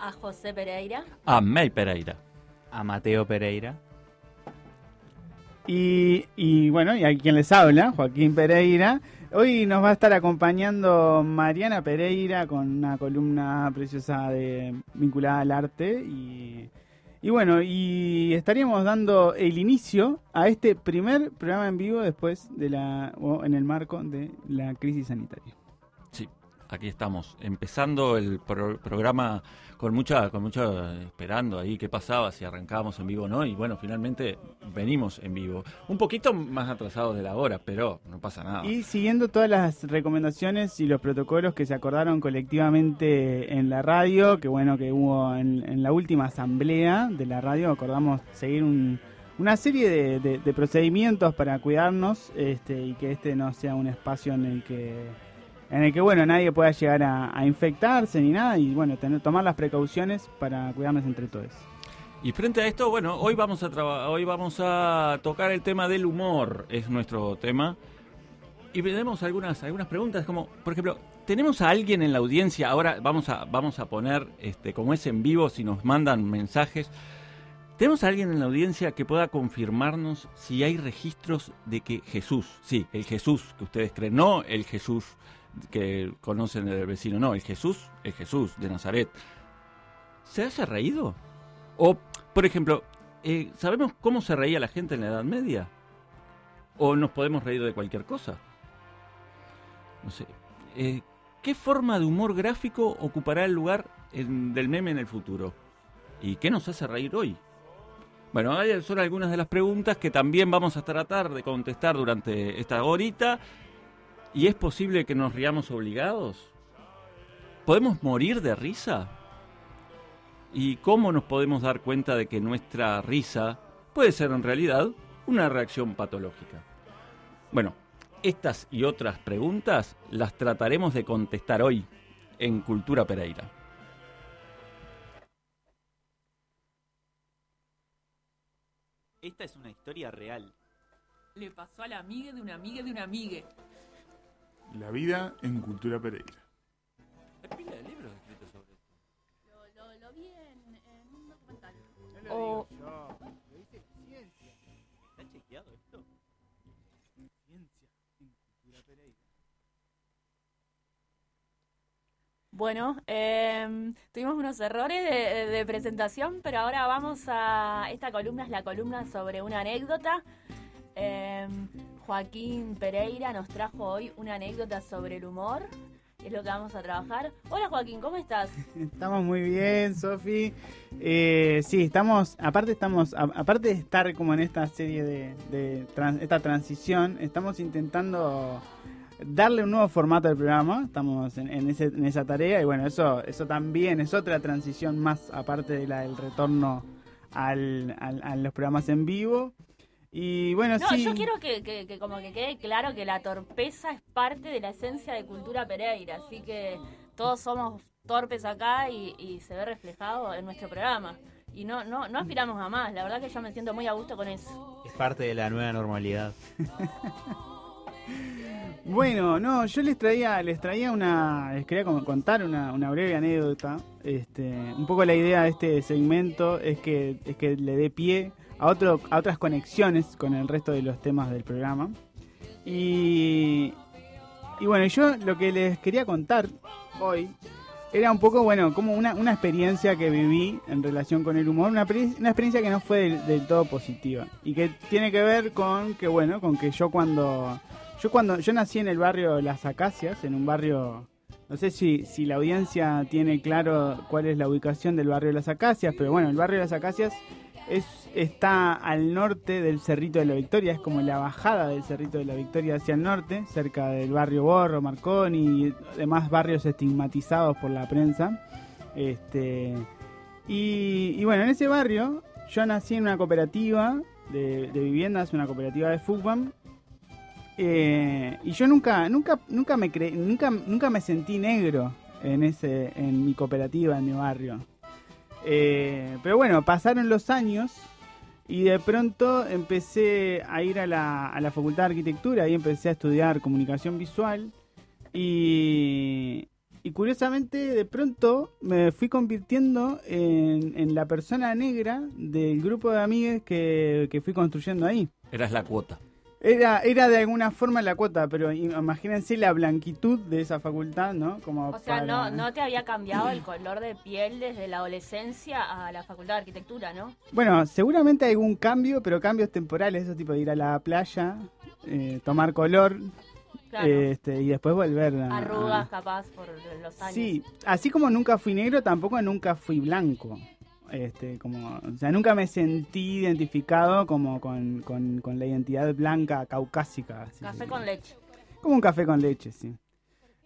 A José Pereira. A May Pereira. A Mateo Pereira. Y, y bueno, y a quien les habla, Joaquín Pereira. Hoy nos va a estar acompañando Mariana Pereira con una columna preciosa de, vinculada al arte y, y bueno, y estaríamos dando el inicio a este primer programa en vivo después de la o en el marco de la crisis sanitaria. Aquí estamos empezando el pro- programa con mucha con mucha esperando ahí qué pasaba si arrancábamos en vivo o no y bueno, finalmente venimos en vivo. Un poquito más atrasados de la hora, pero no pasa nada. Y siguiendo todas las recomendaciones y los protocolos que se acordaron colectivamente en la radio, que bueno que hubo en, la última asamblea de la radio, acordamos seguir un- una serie de, de- de procedimientos para cuidarnos este, y que este no sea un espacio en el que en el que bueno nadie pueda llegar a, infectarse ni nada y bueno tener tomar las precauciones para cuidarnos entre todos. Y frente a esto, bueno, hoy vamos a hoy vamos a tocar el tema del humor, es nuestro tema. Y tenemos algunas algunas preguntas como, por ejemplo, tenemos a alguien en la audiencia, ahora vamos a vamos a poner este como es en vivo si nos mandan mensajes. ¿Tenemos a alguien en la audiencia que pueda confirmarnos si hay registros de que Jesús, sí, el Jesús que ustedes creen, no el Jesús que conocen del vecino, no, el Jesús, el Jesús de Nazaret, ¿se haya reído? O, por ejemplo, eh, ¿sabemos cómo se reía la gente en la Edad Media? ¿O nos podemos reír de cualquier cosa? No sé. Eh, ¿Qué forma de humor gráfico ocupará el lugar del meme en el futuro? ¿Y qué nos hace reír hoy? Bueno, son algunas de las preguntas que también vamos a tratar de contestar durante esta horita. ¿Y es posible que nos riamos obligados? ¿Podemos morir de risa? ¿Y cómo nos podemos dar cuenta de que nuestra risa puede ser en realidad una reacción patológica? Bueno, estas y otras preguntas las trataremos de contestar hoy en Cultura Pereira. Esta es una historia real. Le pasó a la amiga de una amiga de una amiga. La vida en Cultura Pereira. Hay pila de libros escritos sobre esto. Lo, lo, vi en, un documental. O- ¿Está chequeado esto? Bueno, eh, tuvimos unos errores de, de presentación, pero ahora vamos a... Esta columna es la columna sobre una anécdota. Eh, Joaquín Pereira nos trajo hoy una anécdota sobre el humor. Es lo que vamos a trabajar. Hola Joaquín, ¿cómo estás? Estamos muy bien, Sofi. Eh, sí, estamos, aparte estamos, aparte de estar como en esta serie de, esta transición, estamos intentando darle un nuevo formato al programa. Estamos en, en ese- en esa tarea y bueno, eso, eso también es otra transición más aparte de la del retorno al, al- a los programas en vivo. Y bueno, No, sí. yo quiero que, que- que como que quede claro que la torpeza es parte de la esencia de Cultura Pereira, así que todos somos torpes acá y, y se ve reflejado en nuestro programa. Y no, no, no aspiramos a más, la verdad que yo me siento muy a gusto con eso. Es parte de la nueva normalidad. Bueno, no, yo les traía, les traía una, les quería con- contar una, una breve anécdota. Este, un poco la idea de este segmento es que, es que le dé pie a otro, a otras conexiones con el resto de los temas del programa. Y, y bueno, yo lo que les quería contar hoy era un poco, bueno, como una, una experiencia que viví en relación con el humor, una, una experiencia que no fue del, del todo positiva y que tiene que ver con que, bueno, con que yo cuando, yo cuando, yo nací en el barrio Las Acacias, en un barrio, no sé si, si la audiencia tiene claro cuál es la ubicación del barrio Las Acacias, pero bueno, el barrio Las Acacias es, está al norte del Cerrito de la Victoria, es como la bajada del Cerrito de la Victoria hacia el norte, cerca del barrio Borro, Marconi y demás barrios estigmatizados por la prensa. Este, y, bueno, en ese barrio yo nací en una cooperativa de, de viviendas, una cooperativa de fútbol. Eh, y yo nunca, nunca, nunca me cre- nunca, nunca me sentí negro en ese, en mi cooperativa, en mi barrio. Eh, pero bueno, pasaron los años y de pronto empecé a ir a la, a la Facultad de Arquitectura y empecé a estudiar comunicación visual. Y, y curiosamente de pronto me fui convirtiendo en, en la persona negra del grupo de amigues que, que fui construyendo ahí. Eras la cuota. Era, era de alguna forma la cuota, pero imagínense la blanquitud de esa facultad, ¿no? Como O sea, para- no, no te había cambiado el color de piel desde la adolescencia a la facultad de arquitectura, ¿no? Bueno, seguramente hay algún cambio, pero cambios temporales, eso tipo de ir a la playa, eh, tomar color Claro. este, y después volver a... Arrugas, capaz, por los años. Sí, así como nunca fui negro, tampoco nunca fui blanco. Este, como, o sea, nunca me sentí identificado como con, con- con la identidad blanca caucásica. así. Café con leche. Como un café con leche, sí.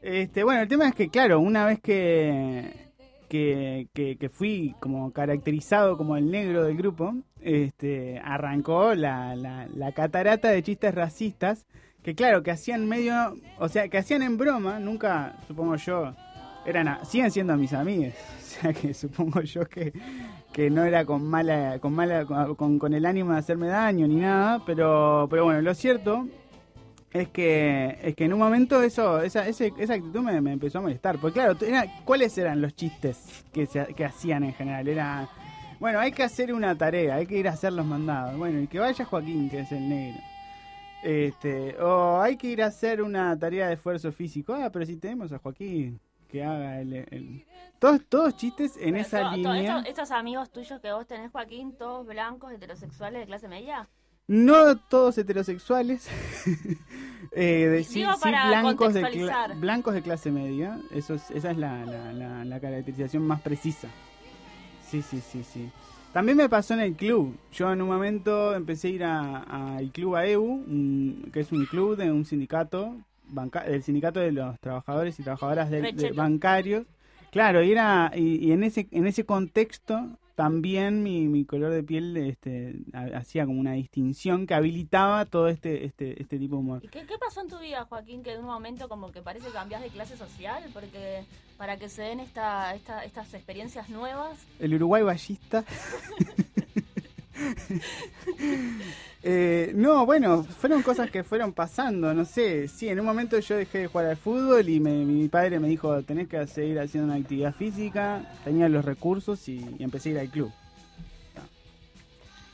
Este, bueno, el tema es que, claro, una vez que, que, que- que fui como caracterizado como el negro del grupo, este, arrancó la, la, la catarata de chistes racistas que, claro, que hacían medio, o sea, que hacían en broma, nunca, supongo yo, eran, a- siguen siendo mis amigos, o sea que supongo yo que, que no era con mala, con mala, con, con el ánimo de hacerme daño ni nada, pero, pero bueno, lo cierto es que, es que en un momento eso, esa, ese- esa actitud me, empezó a molestar. Porque claro, ¿cuáles eran los chistes que, se, que hacían en general? Era, bueno, hay que hacer una tarea, hay que ir a hacer los mandados. Bueno, y que vaya Joaquín, que es el negro. Este, o hay que ir a hacer una tarea de esfuerzo físico. Ah, pero si tenemos a Joaquín, que haga el... el- Todos, todos chistes en Pero esa línea. estos, estos amigos tuyos que vos tenés, Joaquín, todos blancos, heterosexuales de clase media. No todos heterosexuales. eh, de- sí, sí blancos, de blancos de clase media. Eso es- esa es la, la- la- la caracterización más precisa. Sí, sí, sí, sí. También me pasó en el club. Yo en un momento empecé a ir a- al club AEU, un- que es un club de un sindicato, banca- del sindicato de los trabajadores y trabajadoras de- de bancarios. Claro, y, era, y, y en, ese, en ese contexto también mi, mi color de piel este, ha- hacía como una distinción que habilitaba todo este, este, este tipo de humor. ¿Y qué, qué pasó en tu vida, Joaquín, que en un momento como que parece que cambias de clase social? Porque para que se den esta, esta, estas experiencias nuevas, El Uruguay ballista. Eh, no, bueno, fueron cosas que fueron pasando, no sé. Sí, en un momento yo dejé de jugar al fútbol y me- mi padre me dijo, tenés que seguir haciendo una actividad física, tenía los recursos y, y empecé a ir al club.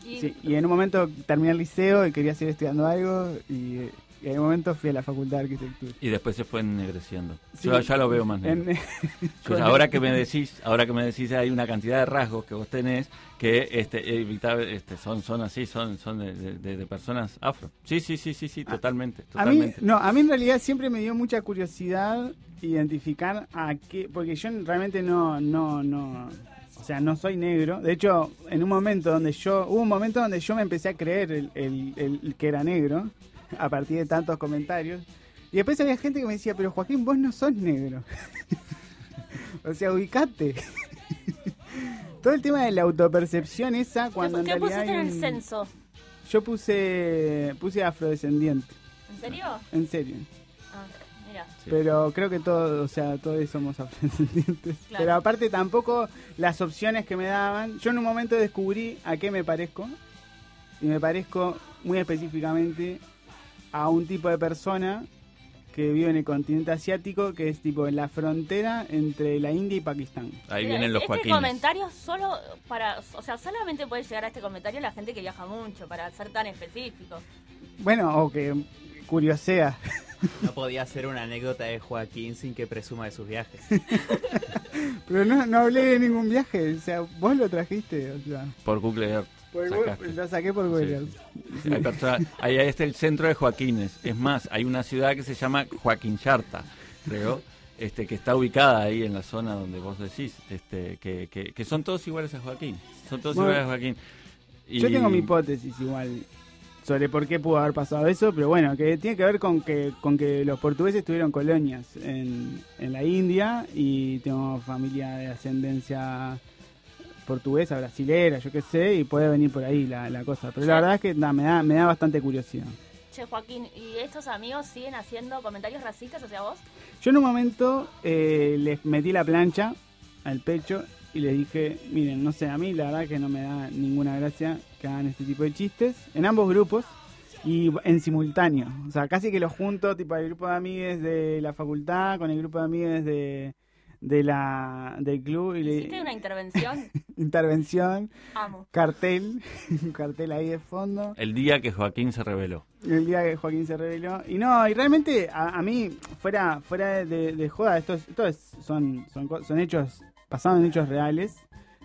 Sí, y en un momento terminé el liceo y quería seguir estudiando algo y, y en un momento fui a la facultad de arquitectura. Y después se fue ennegreciendo. Sí. Yo ya lo veo más negro. En- Yo, con- ahora que me decís, ahora que me decís hay una cantidad de rasgos que vos tenés que este evitable, este son son así, son son de, de- de personas afro. Sí, sí, sí, sí, sí, totalmente, A mí, no, a mí en realidad siempre me dio mucha curiosidad identificar a qué, porque yo realmente no, no, no, o sea, no soy negro. De hecho, en un momento donde yo, hubo un momento donde yo me empecé a creer el, el- el- el que era negro, a partir de tantos comentarios. Y después había gente que me decía, pero Joaquín, vos no sos negro. o sea, ubicate. Todo el tema de la autopercepción esa, cuando ¿qué, en qué realidad pusiste en el censo? Yo puse, puse afrodescendiente, ¿En serio? en serio. Ah, mira. Sí. Pero creo que todos, o sea, todos somos afrodescendientes. Claro. Pero aparte tampoco las opciones que me daban. Yo en un momento descubrí a qué me parezco. Y me parezco muy específicamente a un tipo de persona que vive en el continente asiático, que es tipo en la frontera entre la India y Pakistán. Ahí Mira, vienen los este Joaquines. comentario solo para, o sea, solamente puede llegar a este comentario la gente que viaja mucho, para ser tan específico. Bueno, o que curiosea. No podía ser una anécdota de Joaquín sin que presuma de sus viajes. Pero no, no hablé de ningún viaje, o sea, vos lo trajiste, o sea. Por Google Earth. Sacaste. lo saqué por Google. Sí. Hay personas- ahí está el centro de Joaquines. Es más, hay una ciudad que se llama Joaquín Charta, creo, este, que está ubicada ahí en la zona donde vos decís, este, que, que, que son todos iguales a Joaquín. Son todos Bueno, iguales a Joaquín. Y- Yo tengo mi hipótesis igual sobre por qué pudo haber pasado eso, pero bueno, que tiene que ver con que con que los portugueses tuvieron colonias en, en la India y tengo familia de ascendencia portuguesa, brasilera, yo qué sé, y puede venir por ahí la, la cosa. Pero la verdad es que nah, me, da, me da bastante curiosidad. Che, Joaquín, ¿y estos amigos siguen haciendo comentarios racistas hacia vos? Yo en un momento eh, les metí la plancha al pecho y les dije, miren, no sé, a mí la verdad que no me da ninguna gracia que hagan este tipo de chistes en ambos grupos y en simultáneo. O sea, casi que los junto, tipo el grupo de amigues de la facultad con el grupo de amigues de, de la del club y le Hiciste una intervención. intervención, Amo. cartel, un cartel ahí de fondo. El día que Joaquín se reveló. El día que Joaquín se reveló. Y no, y realmente a, a mí, fuera fuera de, de joda, estos, estos son, son, co- son hechos, pasaron en hechos reales.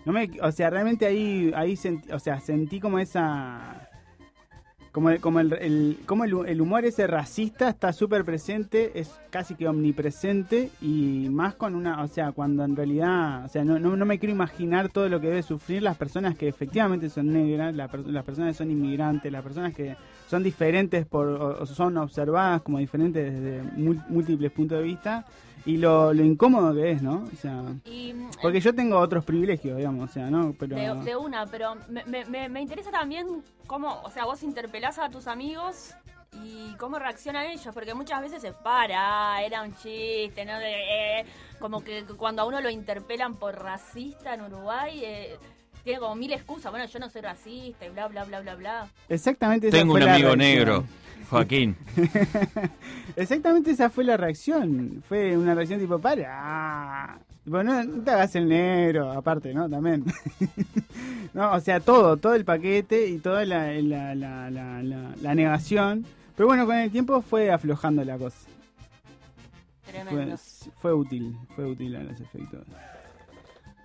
No me, o sea, realmente ahí, ahí o sea, sentí como esa... Como, el, como, el, el- como el, humor ese racista está súper presente, es casi que omnipresente y más con una, o sea, cuando en realidad, o sea, no, no, no me quiero imaginar todo lo que debe sufrir las personas que efectivamente son negras, la las personas que son inmigrantes, las personas que son diferentes por, o, son observadas como diferentes desde múltiples puntos de vista y lo, lo incómodo que es, ¿no? O sea, Y mm, porque yo tengo otros privilegios, digamos, o sea, ¿no? Pero... de, de una, pero me, me- me- me interesa también cómo, o sea, vos interpelás a tus amigos y cómo reaccionan ellos, porque muchas veces se para, era un chiste, ¿no? De, eh, como que cuando a uno lo interpelan por racista en Uruguay, eh, tiene como mil excusas, bueno, yo no soy racista y bla, bla, bla, bla, bla. Exactamente Tengo un amigo reacción. negro, Joaquín. Exactamente esa fue la reacción. Fue una reacción tipo, para. Tipo, no, no te hagas el negro, aparte, ¿no? También. no, o sea, todo, todo el paquete y toda la, la, la, la, la- la negación. Pero bueno, con el tiempo fue aflojando la cosa. Tremendo. Fue, fue útil, fue útil a los efectos.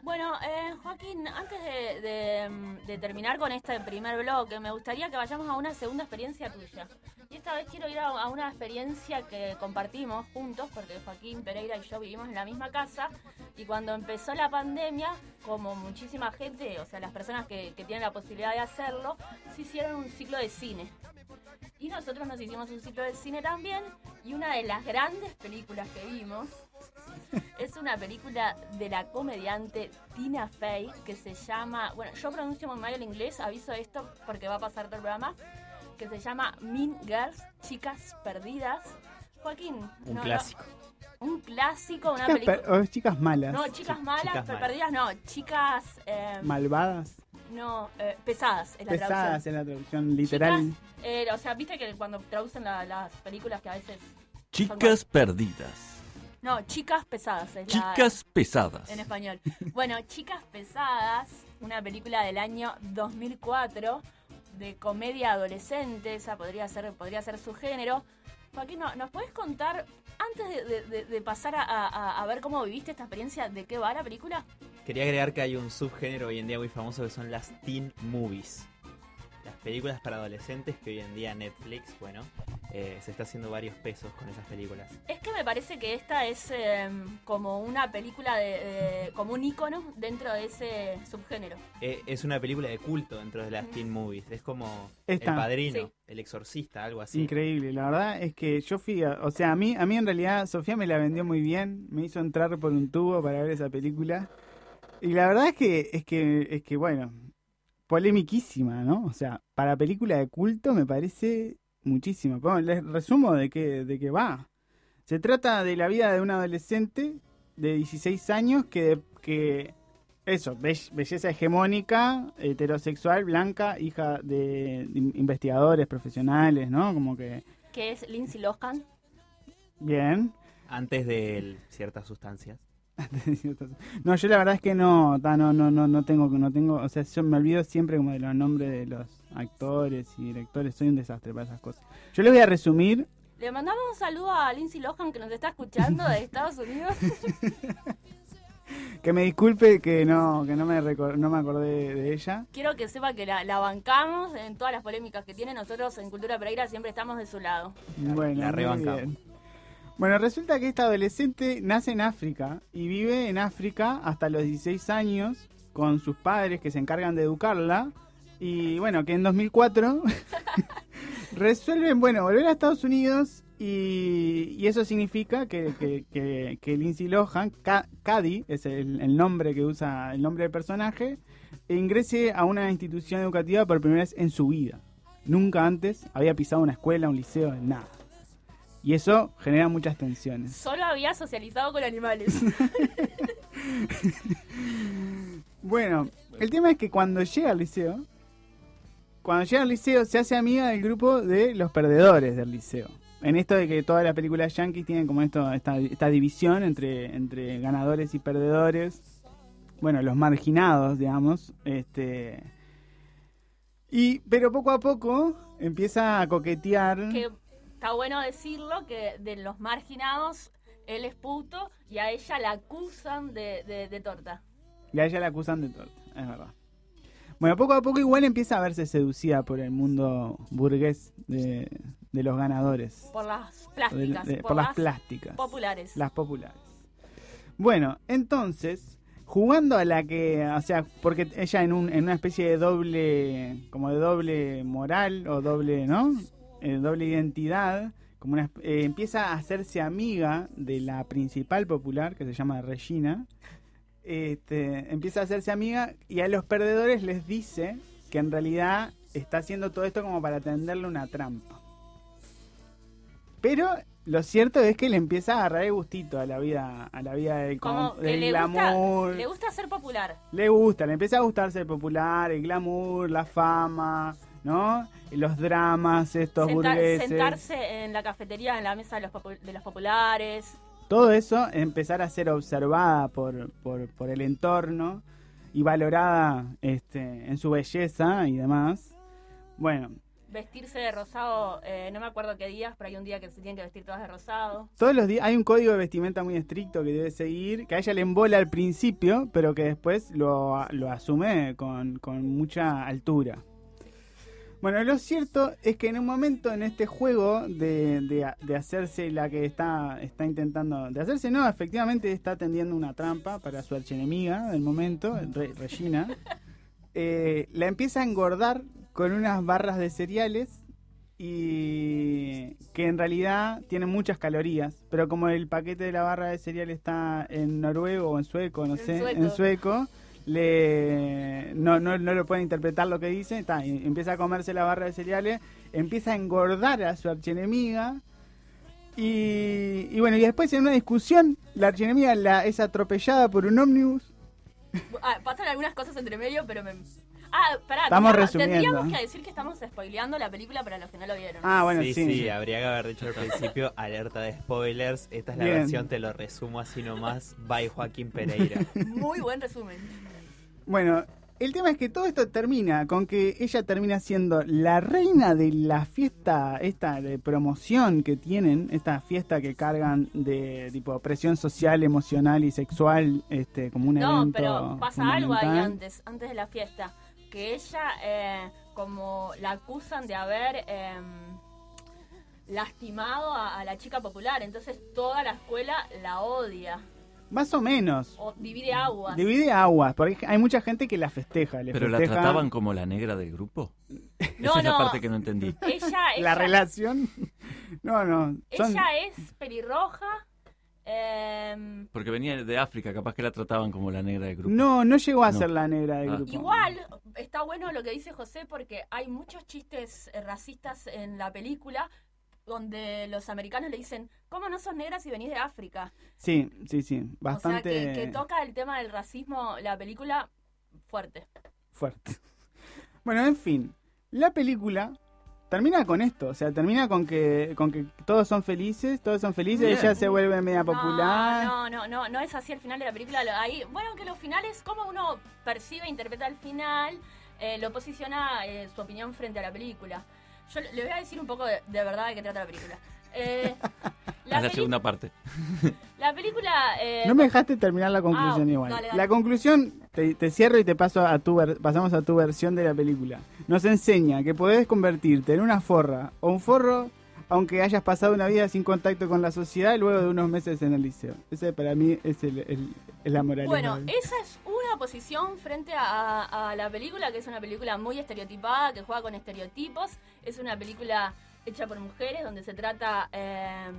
Bueno, eh, Joaquín, antes de, terminar con este primer bloque, me gustaría que vayamos a una segunda experiencia tuya. Y esta vez quiero ir a, a una experiencia que compartimos juntos, porque Joaquín Pereira y yo vivimos en la misma casa. Y cuando empezó la pandemia, como muchísima gente, o sea, las personas que, que tienen la posibilidad de hacerlo, se hicieron un ciclo de cine. Y nosotros nos hicimos un ciclo de cine también. Y una de las grandes películas que vimos es una película de la comediante Tina Fey que se llama, bueno, yo pronuncio muy mal el inglés, aviso esto porque va a pasar todo el programa, que se llama Mean Girls, Chicas Perdidas. Joaquín, Un no, clásico. no, un clásico, una Chicas, película... per- o chicas malas, No, chicas malas, chicas pero malas. perdidas no, chicas... eh, malvadas, no, eh, pesadas es la pesadas traducción. en la traducción literal. Chicas, eh, o sea, viste que cuando traducen la- las películas que a veces... Chicas perdidas. No, chicas pesadas es la- Chicas pesadas. en español. Bueno, Chicas Pesadas, una película del año 2004 de comedia adolescente, esa podría ser, podría ser su género. Joaquín, ¿no- ¿nos puedes contar, antes de, de- de- de pasar a, a- a ver cómo viviste esta experiencia, de qué va la película? Quería agregar que hay un subgénero hoy en día muy famoso que son las teen movies. Las películas para adolescentes que hoy en día Netflix, bueno, eh, se está haciendo varios pesos con esas películas. Es que me parece que esta es eh, como una película, de, de- como un icono dentro de ese subgénero. Eh, es una película de culto dentro de las teen movies. Es como Esta. El Padrino, Sí. El Exorcista, algo así. Increíble, la verdad es que yo fui, a- o sea, a mí, a mí en realidad Sofía me la vendió muy bien, me hizo entrar por un tubo para ver esa película y la verdad es que, es que, es que bueno, polemiquísima, ¿no? O sea, para película de culto me parece muchísimo. Bueno, les resumo de qué, de qué va. Se trata de la vida de un adolescente de 16 años que, que eso, be- belleza hegemónica, heterosexual, blanca, hija de in- investigadores profesionales, ¿no? Como que Que es Lindsay Lohan. bien. Antes de ciertas sustancias. No, yo la verdad es que no, ta, no, no, no, no tengo, no tengo, o sea, yo me olvido siempre como de los nombres de los actores y directores, soy un desastre para esas cosas. Yo les voy a resumir, Le mandamos un saludo a Lindsay Lohan que nos está escuchando de Estados Unidos. que me disculpe que no, que no me no me acordé de ella. Quiero que sepa que la, la bancamos en todas las polémicas que tiene. Nosotros en Cultura Pereira siempre estamos de su lado. Bueno, la rebancamos. Bueno, resulta que esta adolescente nace en África y vive en África hasta los 16 años con sus padres que se encargan de educarla. Y bueno, que en 2004 resuelven, bueno, volver a Estados Unidos y, y eso significa que, que, que, Lindsay Lohan, Ca- Cady, es el nombre que usa, el nombre del personaje, ingrese a una institución educativa por primera vez en su vida. Nunca antes había pisado una escuela, un liceo, nada. Y eso genera muchas tensiones. Solo había socializado con animales. Bueno, el tema es que cuando llega al liceo, cuando llega al liceo se hace amiga del grupo de los perdedores del liceo. en esto de que todas las películas yankees tienen como esto, esta, esta división entre, entre ganadores y perdedores. Bueno, los marginados, digamos. Este. Y, pero poco a poco empieza a coquetear. Que está bueno decirlo que de los marginados él es puto y a ella la acusan de, de- de torta. Y a ella la acusan de torta, es verdad. Bueno, poco a poco igual empieza a verse seducida por el mundo burgués de, de los ganadores. Por las plásticas. de- por las plásticas. populares. Las populares. Bueno, entonces, jugando a la que, o sea, porque ella en, un, en una especie de doble, como de doble moral o doble, ¿no? Eh, doble identidad, como una, eh, empieza a hacerse amiga de la principal popular, que se llama Regina. Este, empieza a hacerse amiga y a los perdedores les dice que en realidad está haciendo todo esto como para tenderle una trampa. Pero lo cierto es que le empieza a agarrar el gustito a la vida, a la vida del, Como que del le glamour. gusta, le gusta ser popular. Le gusta, le empieza a gustar ser popular, el glamour, la fama, ¿no? Los dramas, estos burgueses. sentarse en la cafetería en la mesa de los, de los populares. Todo eso, empezar a ser observada por, por, por el entorno y valorada este, en su belleza y demás. Bueno, Vestirse de rosado, eh, no me acuerdo qué días, pero hay un día que se tienen que vestir todas de rosado. todos los días hay un código de vestimenta muy estricto que debe seguir, que a ella le embola al principio, pero que después lo, lo asume con, con mucha altura. Bueno, lo cierto es que en un momento en este juego de, de- de hacerse la que está, está intentando, de hacerse no, efectivamente está tendiendo una trampa para su archienemiga del momento, Re- Regina, eh, la empieza a engordar con unas barras de cereales y que en realidad tienen muchas calorías, pero como el paquete de la barra de cereal está en noruego o en sueco, no En sé, sueco. en sueco, le no, no, no lo puede interpretar lo que dice, está, empieza a comerse la barra de cereales, empieza a engordar a su archienemiga y, y bueno, y después en una discusión la archienemiga la, es atropellada por un ómnibus. Ah, pasan algunas cosas entre medio, pero me... Ah, pará, Estamos tendríamos- resumiendo. tendríamos que decir que estamos spoileando la película para los que no lo vieron. Ah, bueno, sí, sí. sí, habría que haber dicho al principio, alerta de spoilers. Esta es la Bien. versión, te lo resumo así nomás, by Joaquín Pereira. Muy buen resumen. Bueno, el tema es que todo esto termina con que ella termina siendo la reina de la fiesta, esta de promoción que tienen, esta fiesta que cargan de tipo presión social, emocional y sexual, este, como un No, evento. pero pasa algo ahí antes, antes de la fiesta. Que ella, eh, como la acusan de haber em, lastimado a, a la chica popular, entonces toda la escuela la odia. Más o menos. O divide aguas. Divide aguas, porque hay mucha gente que la festeja. Le ¿Pero la trataban como la negra del grupo? No, Esa es la parte que no entendí. Ella, la relación. No, no. Son, ella es pelirroja. em, Porque venía de África, capaz que la trataban como la negra del grupo. no, no llegó a No. ser la negra del Ah. grupo. Igual, está bueno lo que dice José porque hay muchos chistes eh, racistas en la película donde los americanos le dicen, ¿cómo no sos negra si venís de África? Sí, sí, sí. O Bastante sea, que, que toca el tema del racismo la película fuerte. fuerte. Bueno, en fin. La película termina con esto. O sea, termina con que, con que todos son felices, todos son felices, Bien. ella se vuelve media popular. No, no, no, no es así el final de la película. Ahí, bueno, que los finales, como uno percibe e interpreta el final, eh, lo posiciona eh, su opinión frente a la película. Yo le voy a decir un poco de, de verdad de qué trata la película. Eh, la, Es la peli- segunda parte. la película... eh, No me dejaste terminar la conclusión Ah, igual. dale, dale. La conclusión, te, te cierro y te paso a tu ver- pasamos a tu versión de la película. Nos enseña que podés convertirte en una forra o un forro aunque hayas pasado una vida sin contacto con la sociedad luego de unos meses en el liceo. Ese para mí es, el, el- la moraleja. Bueno, esa es una posición frente a, a la película, que es una película muy estereotipada, que juega con estereotipos. Es una película hecha por mujeres, donde se trata eh,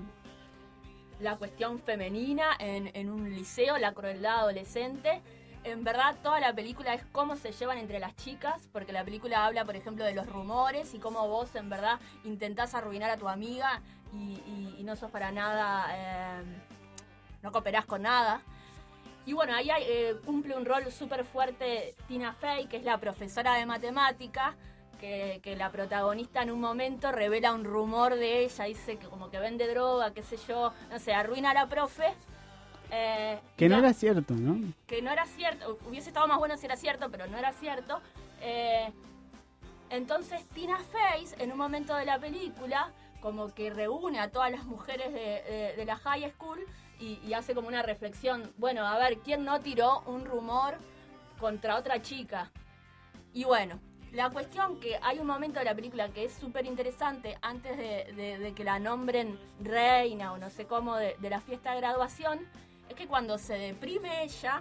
la cuestión femenina en, en un liceo, la crueldad adolescente. En verdad, toda la película es cómo se llevan entre las chicas, porque la película habla, por ejemplo, de los rumores y cómo vos, en verdad, intentás arruinar a tu amiga y, no sos para nada, eh, no cooperás con nada. Y bueno, ahí hay, eh, cumple un rol súper fuerte Tina Fey, que es la profesora de matemática, que, que la protagonista en un momento revela un rumor de ella, dice que como que vende droga, qué sé yo, no sé, arruina a la profe. Eh, Que no era cierto, ¿no? que no era cierto, hubiese estado más bueno si era cierto, pero no era cierto. Eh, entonces Tina Face, en un momento de la película, como que reúne a todas las mujeres de, de- de la high school y, y hace como una reflexión, bueno, a ver, ¿quién no tiró un rumor contra otra chica? Y bueno, la cuestión que hay un momento de la película que es súper interesante antes de, de- que la nombren reina o no sé cómo de la fiesta de graduación, es que cuando se deprime ella,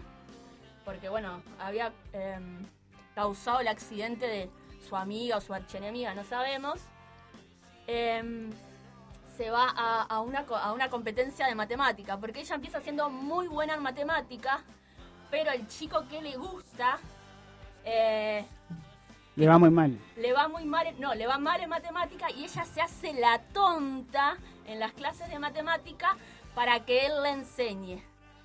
porque bueno, había em, causado el accidente de su amiga o su archenemiga, no sabemos, em, se va a, a una, co- a una competencia de matemática, porque ella empieza siendo muy buena en matemática, pero el chico que le gusta eh, Le va muy mal. le va muy mal, no, le va mal en matemática y ella se hace la tonta en las clases de matemática para que él le enseñe.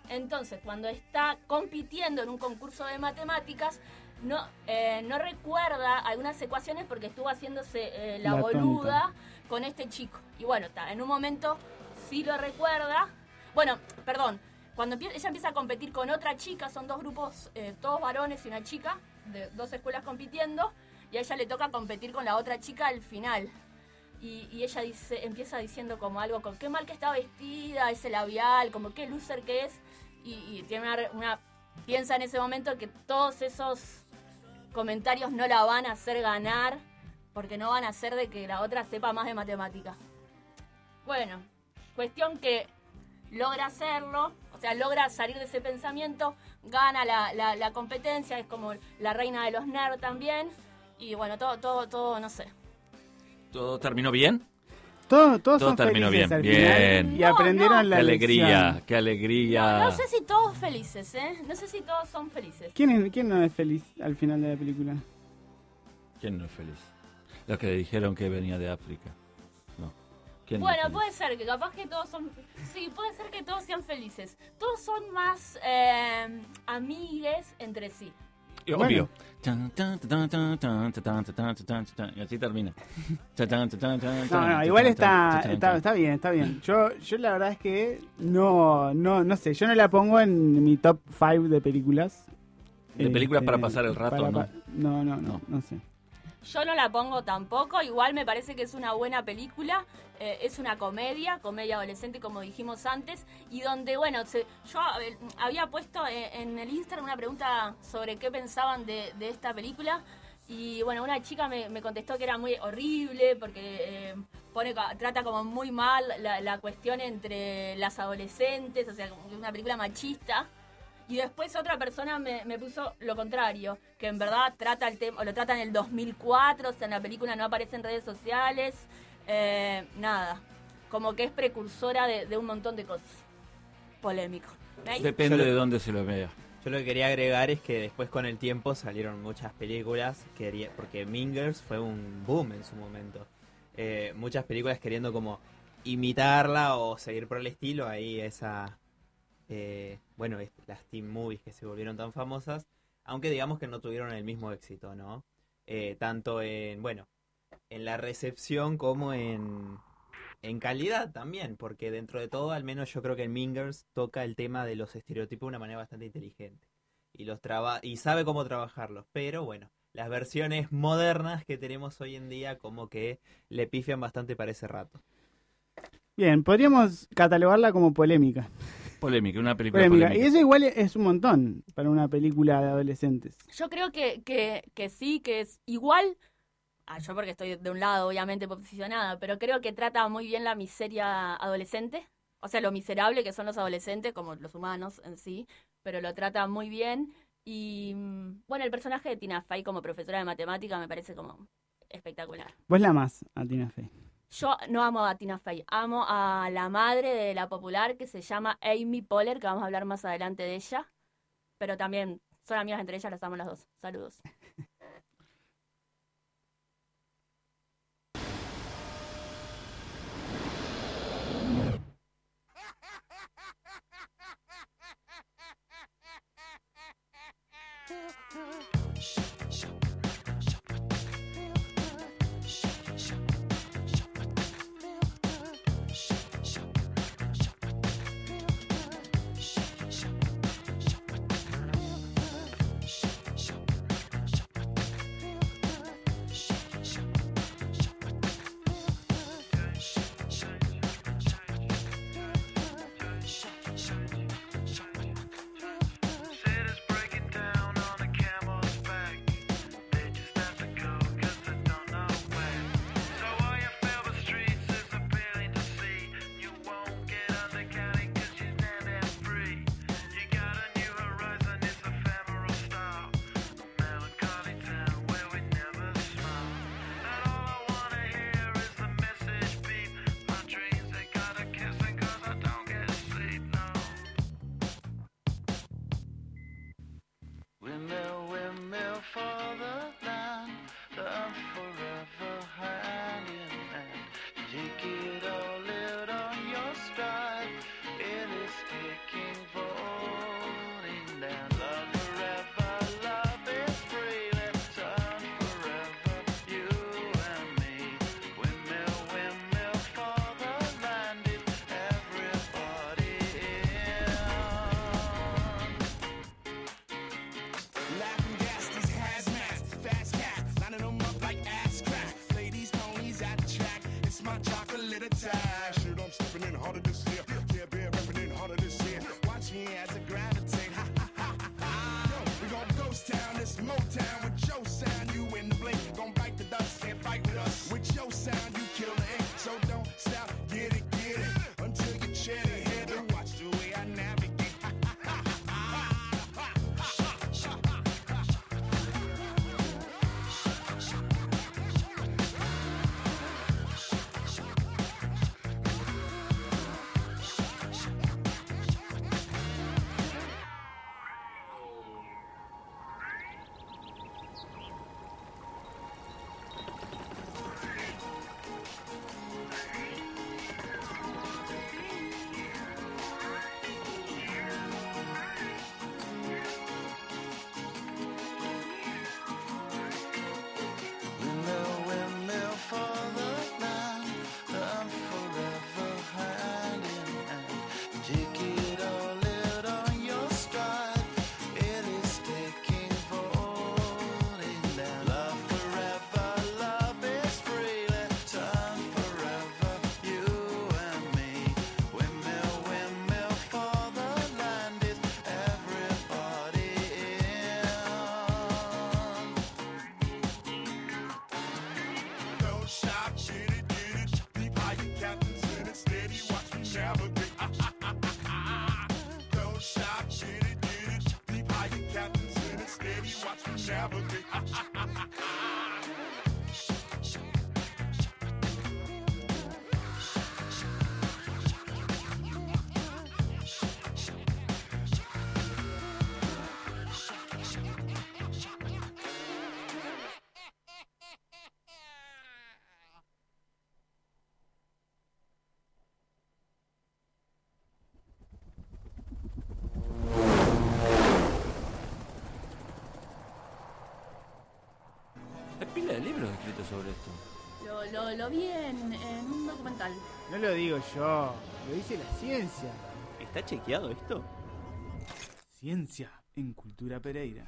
Entonces, cuando está compitiendo en un concurso de matemáticas, no, eh, no recuerda algunas ecuaciones porque estuvo haciéndose eh, la, La boluda tonta. con este chico. Y bueno, está, en un momento sí lo recuerda. Bueno, perdón, cuando ella empieza a competir con otra chica, son dos grupos, eh, todos varones y una chica, de dos escuelas compitiendo, y a ella le toca competir con la otra chica al final. Y, ella dice, empieza diciendo como algo con qué mal que está vestida, ese labial, como qué loser que es. Y, tiene una, piensa en ese momento que todos esos comentarios no la van a hacer ganar, porque no van a hacer de que la otra sepa más de matemática. Bueno, cuestión que logra hacerlo, o sea, logra salir de ese pensamiento, gana la competencia, es como la reina de los nerds también, y bueno, todo, todo, todo, no sé. ¿Todo terminó bien? Todos, todos Todo son terminó felices bien, al bien. final y No, aprendieron no. la Qué alegría, lección. qué alegría. No, no sé si todos felices, ¿eh? No sé si todos son felices. ¿Quién, es- ¿Quién no es feliz al final de la película? ¿Quién no es feliz? Los que dijeron que venía de África. No. ¿Quién no es Bueno, puede ser que capaz que todos son... Sí, puede ser que todos sean felices. Todos son más eh, amigues entre sí. Obvio. Y así termina. No, no, igual está, está, bien, está bien. Yo, yo la verdad es que no, no, no sé. Yo no la pongo en mi top 5 de películas. De películas para pasar el rato. No, no, no, no, no sé. Yo no la pongo tampoco, igual me parece que es una buena película, eh, es una comedia, comedia adolescente como dijimos antes, y donde, bueno, se- yo había puesto eh, en el Instagram una pregunta sobre qué pensaban de, de esta película, y bueno, una chica me, contestó que era muy horrible porque eh, pone, trata como muy mal la, la cuestión entre las adolescentes, o sea, como una película machista. Y después otra persona me, me puso lo contrario, que en verdad trata el tema, o lo trata en el 2004, o sea, en la película no aparece en redes sociales, eh, nada, como que es precursora de, de un montón de cosas. Polémico. ¿Veis? Depende lo- de dónde se lo vea. Yo lo que quería agregar es que después con el tiempo salieron muchas películas, quería, porque Mingers fue un boom en su momento. Eh, muchas películas queriendo como imitarla o seguir por el estilo, ahí esa, eh, bueno, las teen movies que se volvieron tan famosas, aunque digamos que no tuvieron el mismo éxito, ¿no? Eh, tanto en, bueno, en la recepción como en, en calidad también, porque dentro de todo, al menos yo creo que Mingers toca el tema de los estereotipos de una manera bastante inteligente y los traba y sabe cómo trabajarlos, pero bueno, las versiones modernas que tenemos hoy en día como que le pifian bastante para ese rato. Bien, podríamos catalogarla como polémica. Polémica, una película Polémica. polémica. Y eso igual es un montón para una película de adolescentes. Yo creo que, que, que sí, que es igual. Ah, yo porque estoy de un lado, obviamente, posicionada, pero creo que trata muy bien la miseria adolescente. O sea, lo miserable que son los adolescentes, como los humanos en sí, pero lo trata muy bien. Y mm, bueno, el personaje de Tina Fey como profesora de matemática me parece como espectacular. Vos la más a Tina Fey. Yo no amo a Tina Fey, amo a la madre de la popular que se llama Amy Poehler, que vamos a hablar más adelante de ella. Pero también son amigas entre ellas, las amo las dos. Saludos. sobre esto. Lo, lo, lo vi en, en un documental. No lo digo yo, lo dice la ciencia. ¿Está chequeado esto? Ciencia en Cultura Pereira.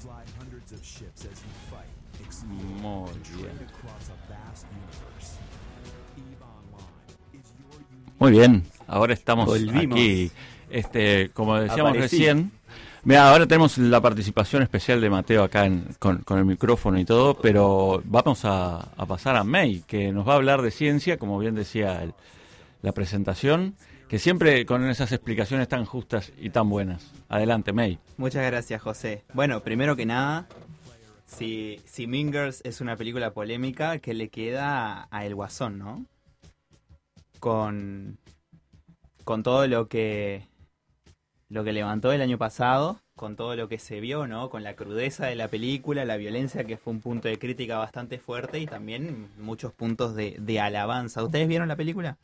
Fly hundreds of ships as you fight, explore, Muy bien. Muy bien, ahora estamos Volvimos. aquí. Este, como decíamos Aparecí. recién, mira, ahora tenemos la participación especial de Mateo acá en- con, el micrófono y todo, pero vamos a, pasar a May, que nos va a hablar de ciencia, como bien decía la presentación, que siempre con esas explicaciones tan justas y tan buenas. Adelante, May. Muchas gracias, José. Bueno, primero que nada, si, si Mean Girls es una película polémica, ¿qué le queda a El Guasón, no? Con, con todo lo que, lo que levantó el año pasado, con todo lo que se vio, ¿no? Con la crudeza de la película, la violencia, que fue un punto de crítica bastante fuerte, y también muchos puntos de, de alabanza. ¿Ustedes vieron la película?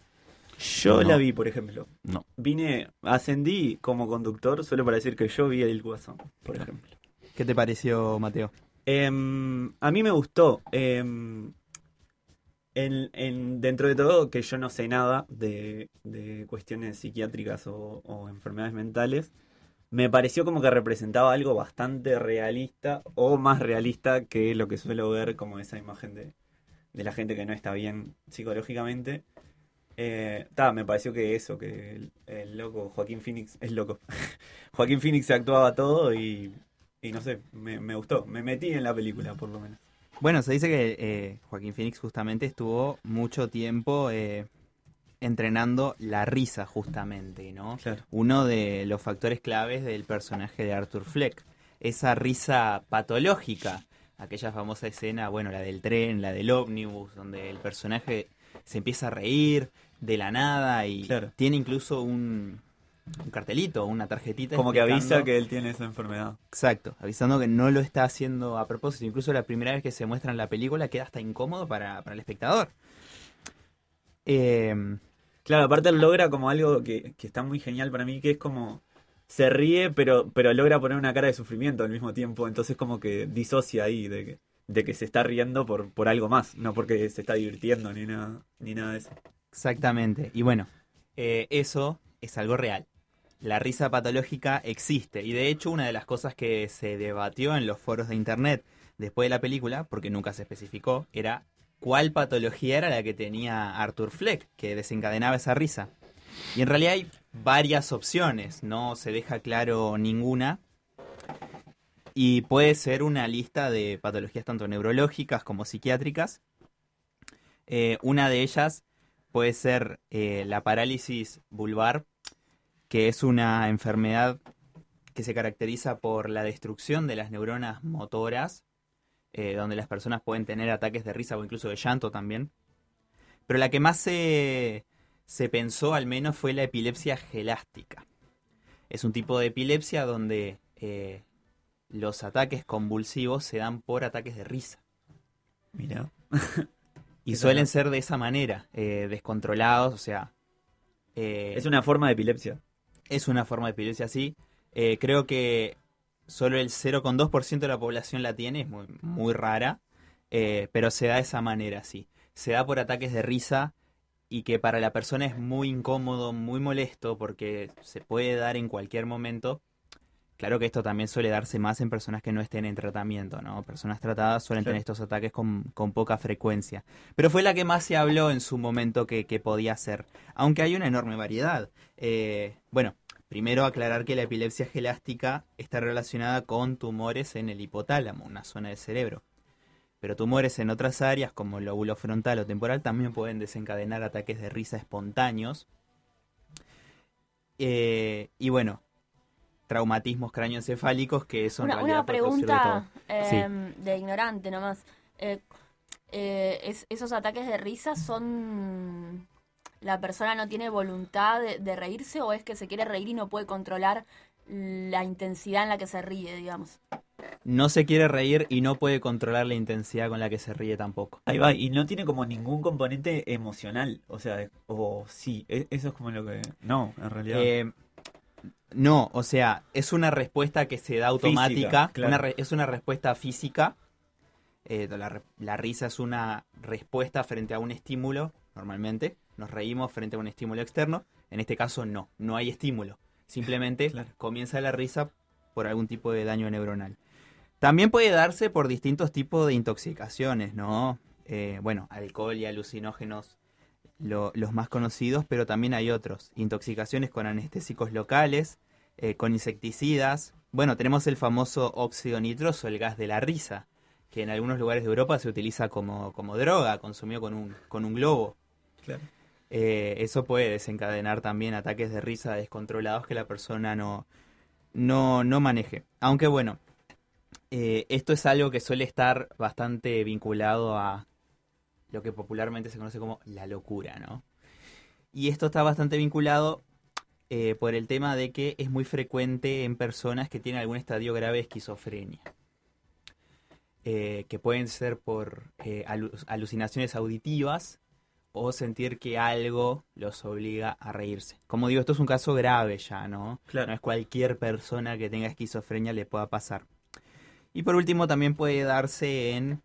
Yo No. la vi, por ejemplo. No. Vine, ascendí como conductor solo para decir que yo vi el Guasón, por ejemplo. ¿Qué te pareció, Mateo? Em, a mí me gustó. em, en, en- dentro de todo, que yo no sé nada de, de cuestiones psiquiátricas o, o enfermedades mentales, me pareció como que representaba algo bastante realista o más realista que lo que suelo ver como esa imagen de, de la gente que no está bien psicológicamente. Eh, ta, me pareció que eso, que el, el loco Joaquín Phoenix es loco. Joaquín Phoenix actuaba todo y, y no sé, me, me gustó. Me metí en la película, por lo menos. Bueno, se dice que eh, Joaquín Phoenix justamente estuvo mucho tiempo eh, entrenando la risa, justamente, ¿no? Claro. Uno de los factores claves del personaje de Arthur Fleck. Esa risa patológica, aquella famosa escena, bueno, la del tren, la del ómnibus, donde el personaje se empieza a reír de la nada y Claro. tiene incluso un, un cartelito, una tarjetita. Como que avisa que él tiene esa enfermedad. Exacto, avisando que no lo está haciendo a propósito. Incluso la primera vez que se muestra en la película queda hasta incómodo para, para el espectador. Eh, Claro, aparte él logra como algo que, que está muy genial para mí, que es como se ríe, pero, pero logra poner una cara de sufrimiento al mismo tiempo. Entonces como que disocia ahí de que, de que se está riendo por, por algo más, no porque se está divirtiendo ni nada, ni nada de eso. exactamente. Y bueno, eh, eso es algo real. La risa patológica existe. Y de hecho, una de las cosas que se debatió en los foros de internet después de la película, porque nunca se especificó, era cuál patología era la que tenía Arthur Fleck, que desencadenaba esa risa. Y en realidad hay varias opciones, no se deja claro ninguna. Y puede ser una lista de patologías tanto neurológicas como psiquiátricas. Eh, una de ellas puede ser eh, la parálisis vulvar, que es una enfermedad que se caracteriza por la destrucción de las neuronas motoras, eh, donde las personas pueden tener ataques de risa o incluso de llanto también. Pero la que más se, se pensó al menos fue la epilepsia gelástica. Es un tipo de epilepsia donde eh, los ataques convulsivos se dan por ataques de risa. Mira. Y suelen ser de esa manera, eh, descontrolados, o sea... eh, Es una forma de epilepsia. Es una forma de epilepsia así. Eh, creo que solo el 0,2% de la población la tiene, es muy, muy rara, eh, pero se da de esa manera, sí. Se da por ataques de risa y que para la persona es muy incómodo, muy molesto, porque se puede dar en cualquier momento. Claro que esto también suele darse más en personas que no estén en tratamiento, ¿no? Personas tratadas suelen Claro. tener estos ataques con, con poca frecuencia. Pero fue la que más se habló en su momento que, que podía ser. Aunque hay una enorme variedad. Eh, bueno, primero aclarar que la epilepsia gelástica está relacionada con tumores en el hipotálamo, una zona del cerebro. Pero tumores en otras áreas, como el lóbulo frontal o temporal, también pueden desencadenar ataques de risa espontáneos. Eh, y bueno, traumatismos cráneoencefálicos que eso en Una, realidad una de pregunta. Sí. em, de ignorante nomás. Eh, eh, es- ¿Esos ataques de risa son... ¿La persona no tiene voluntad de, de reírse o es que se quiere reír y no puede controlar la intensidad en la que se ríe, digamos? No se quiere reír y no puede controlar la intensidad con la que se ríe tampoco. Ahí va, y no tiene como ningún componente emocional. O sea, o sí, e- eso es como lo que. No, en realidad. No, o sea, es una respuesta que se da automática, Física, claro. una re- es una respuesta física. Eh, la, risa es una respuesta frente a un estímulo, normalmente. Nos reímos frente a un estímulo externo. En este caso, no, no hay estímulo. Simplemente Claro. comienza la risa por algún tipo de daño neuronal. También puede darse por distintos tipos de intoxicaciones, ¿no? Eh, bueno, alcohol y alucinógenos lo- los más conocidos, pero también hay otros. Intoxicaciones con anestésicos locales, eh, con insecticidas. Bueno, tenemos el famoso óxido nitroso, el gas de la risa, que en algunos lugares de Europa se utiliza como, como droga, consumido con un, con un globo. Claro. Eh, eso puede desencadenar también ataques de risa descontrolados que la persona no, no, no maneje. Aunque bueno, eh, esto es algo que suele estar bastante vinculado a lo que popularmente se conoce como la locura, ¿no? Y esto está bastante vinculado eh, por el tema de que es muy frecuente en personas que tienen algún estadio grave de esquizofrenia. Eh, que pueden ser por eh, alu- alucinaciones auditivas o sentir que algo los obliga a reírse. Como digo, esto es un caso grave ya, ¿no? Claro. No es cualquier persona que tenga esquizofrenia le pueda pasar. Y por último, también puede darse en,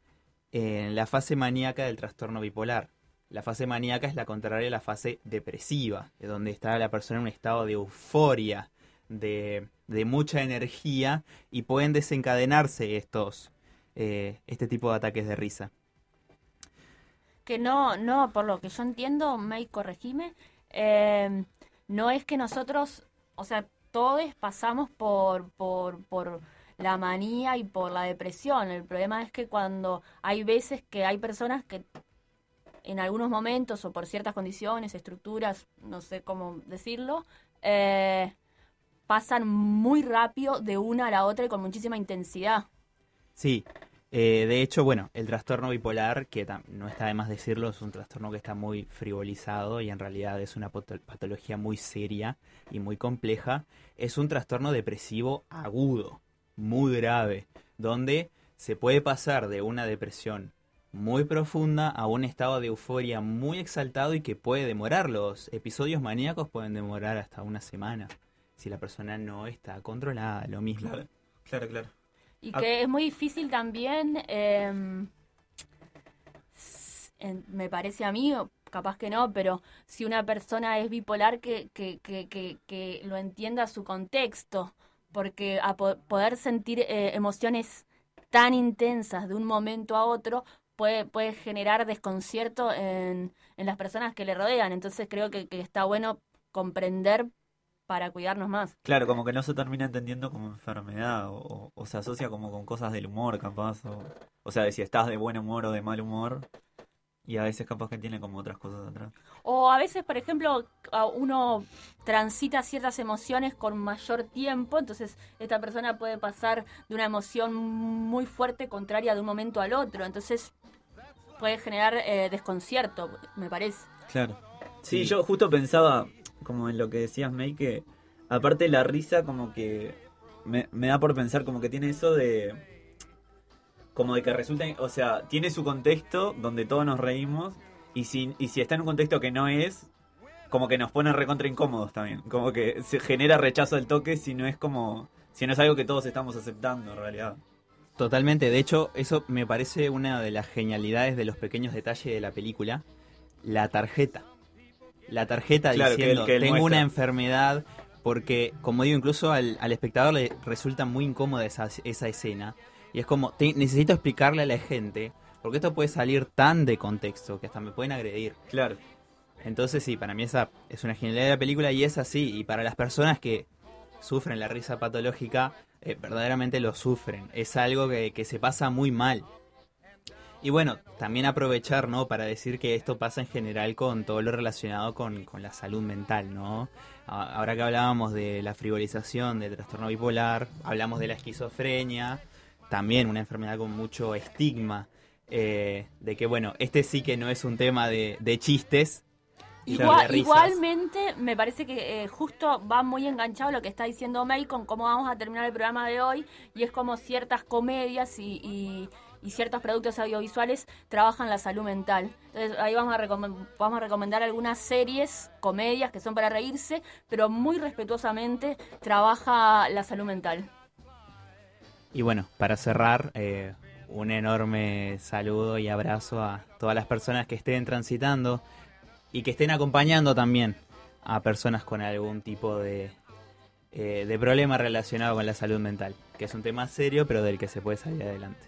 en la fase maníaca del trastorno bipolar. La fase maníaca es la contraria a la fase depresiva, de donde está la persona en un estado de euforia, de, de mucha energía, y pueden desencadenarse estos, eh, este tipo de ataques de risa. que no, no, por lo que yo entiendo, May, corregime, eh, no es que nosotros, o sea, todos pasamos por, por, por la manía y por la depresión. El problema es que cuando hay veces que hay personas que en algunos momentos o por ciertas condiciones, estructuras, no sé cómo decirlo, eh, pasan muy rápido de una a la otra y con muchísima intensidad. Sí, eh, de hecho, bueno, el trastorno bipolar, que no está de más decirlo, es un trastorno que está muy frivolizado y en realidad es una pato- patología muy seria y muy compleja. Es un trastorno depresivo agudo, muy grave, donde se puede pasar de una depresión muy profunda a un estado de euforia muy exaltado y que puede demorar. Los episodios maníacos pueden demorar hasta una semana si la persona no está controlada, lo mismo. Claro, claro, claro. Y Ah. que es muy difícil también, en- me parece a mí, capaz que no, pero si una persona es bipolar, que, que, que, que, que lo entienda su contexto, porque a po- poder sentir eh, emociones tan intensas de un momento a otro puede, generar desconcierto en, en las personas que le rodean. Entonces creo que, está bueno comprender para cuidarnos más. Claro, como que no se termina entendiendo como enfermedad o, o- o se asocia como con cosas del humor, capaz. O, o sea, de si estás de buen humor o de mal humor. Y a veces capaz que tiene como otras cosas atrás. O a veces, por ejemplo, a- uno transita ciertas emociones con mayor tiempo, entonces esta persona puede pasar de una emoción muy fuerte contraria de un momento al otro, entonces puede generar eh, desconcierto, me parece. Claro. Sí, Sí. yo justo pensaba, como en lo que decías, May, que aparte la risa como que me, me da por pensar como que tiene eso de... Como de que resulta, o sea, tiene su contexto donde todos nos reímos y si, y si está en un contexto que no es, como que nos pone recontra incómodos también. Como que se genera rechazo al toque si no es como... Si no es algo que todos estamos aceptando en realidad. Totalmente, de hecho, eso me parece una de las genialidades de los pequeños detalles de la película, la tarjeta. La tarjeta Claro, que diciendo, él- que él tengo muestra". una enfermedad, porque, como digo, incluso al, al espectador le resulta muy incómoda esa, esa escena. Y es como, te- necesito explicarle a la gente, porque esto puede salir tan de contexto que hasta me pueden agredir. Claro. Entonces sí, para mí esa es una genialidad de la película y es así. Y para las personas que sufren la risa patológica, eh, verdaderamente lo sufren. Es algo que, que se pasa muy mal. Y bueno, también aprovechar, ¿no? Para decir que esto pasa en general con todo lo relacionado con, con la salud mental, ¿no? Ahora que hablábamos de la frivolización, del trastorno bipolar, hablamos de la esquizofrenia, también una enfermedad con mucho estigma, eh, de que, bueno, este sí que no es un tema de, de chistes. de Igual- igualmente, me parece que eh, justo va muy enganchado lo que está diciendo May con cómo vamos a terminar el programa de hoy, y es como ciertas comedias y, y- y ciertos productos audiovisuales trabajan la salud mental. Entonces ahí vamos a, vamos a recomendar algunas series, comedias que son para reírse, pero muy respetuosamente trabaja la salud mental. Y bueno, para cerrar, eh, un enorme saludo y abrazo a todas las personas que estén transitando y que estén acompañando también a personas con algún tipo de, eh, de problema relacionado con la salud mental, que es un tema serio pero del que se puede salir adelante.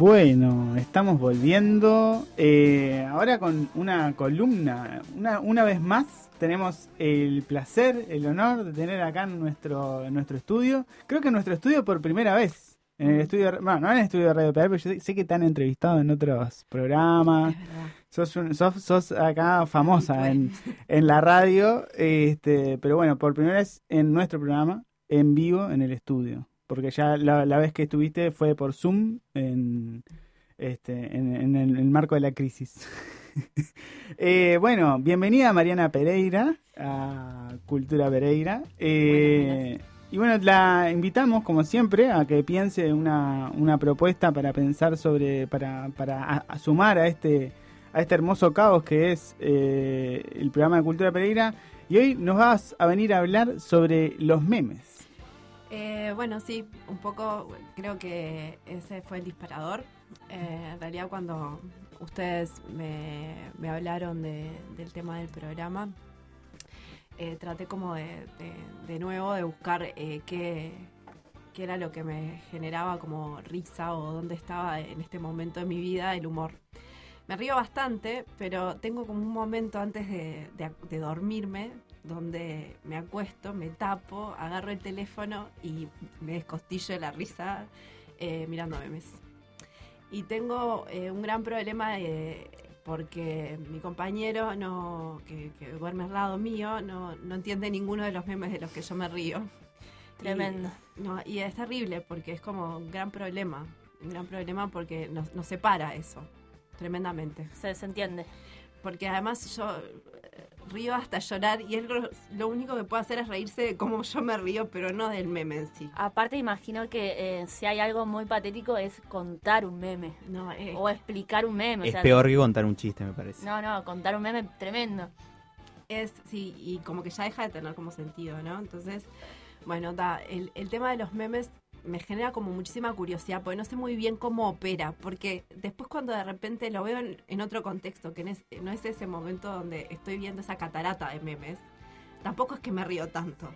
Bueno, estamos volviendo. eh, ahora con una columna. Una, una vez más tenemos el placer, el honor de tener acá en nuestro, en nuestro estudio. Creo que en nuestro estudio por primera vez. En el estudio, bueno, no en el estudio de Radio PR, pero yo sé, sé que te han entrevistado en otros programas. Sos, un- sos, sos acá famosa en, en la radio, este, pero bueno, por primera vez en nuestro programa, en vivo, en el estudio. Porque ya la, la vez que estuviste fue por Zoom en, este, en, en el, en el marco de la crisis. Eh, bueno, bienvenida Mariana Pereira a Cultura Pereira. Eh, y bueno, la invitamos, como siempre, a que piense una, una propuesta para pensar sobre, para, para a- a sumar a este, a este hermoso caos que es eh, el programa de Cultura Pereira. Y hoy nos vas a venir a hablar sobre los memes. Eh, bueno, sí, un poco creo que ese fue el disparador. Eh, en realidad cuando ustedes me, hablaron de- del tema del programa, eh, traté como de, de- nuevo de buscar eh, qué, qué era lo que me generaba como risa o dónde estaba en este momento de mi vida el humor. Me río bastante, pero tengo como un momento antes de- de dormirme donde me acuesto, me tapo, agarro el teléfono y me descostillo de la risa eh, mirando memes. Y tengo eh, un gran problema eh, porque mi compañero no, que, que duerme al lado mío no, no entiende ninguno de los memes de los que yo me río. Tremendo. Y, no, y es terrible porque es como un gran problema. Un gran problema porque nos, nos separa eso. Tremendamente. Se, se entiende. Porque además yo río hasta llorar y él lo, lo único que puede hacer es reírse de cómo yo me río, pero no del meme en sí. Aparte, imagino que eh, si hay algo muy patético es contar un meme. No, eh, O explicar un meme. o Es sea, peor que contar un chiste, me parece. No, no, contar un meme tremendo. es, sí, y como que ya deja de tener como sentido, ¿no? Entonces, bueno, da, el, el tema de los memes me genera como muchísima curiosidad, porque no sé muy bien cómo opera, porque después cuando de repente lo veo en, otro contexto, que no es, no es ese momento donde estoy viendo esa catarata de memes, tampoco es que me río tanto.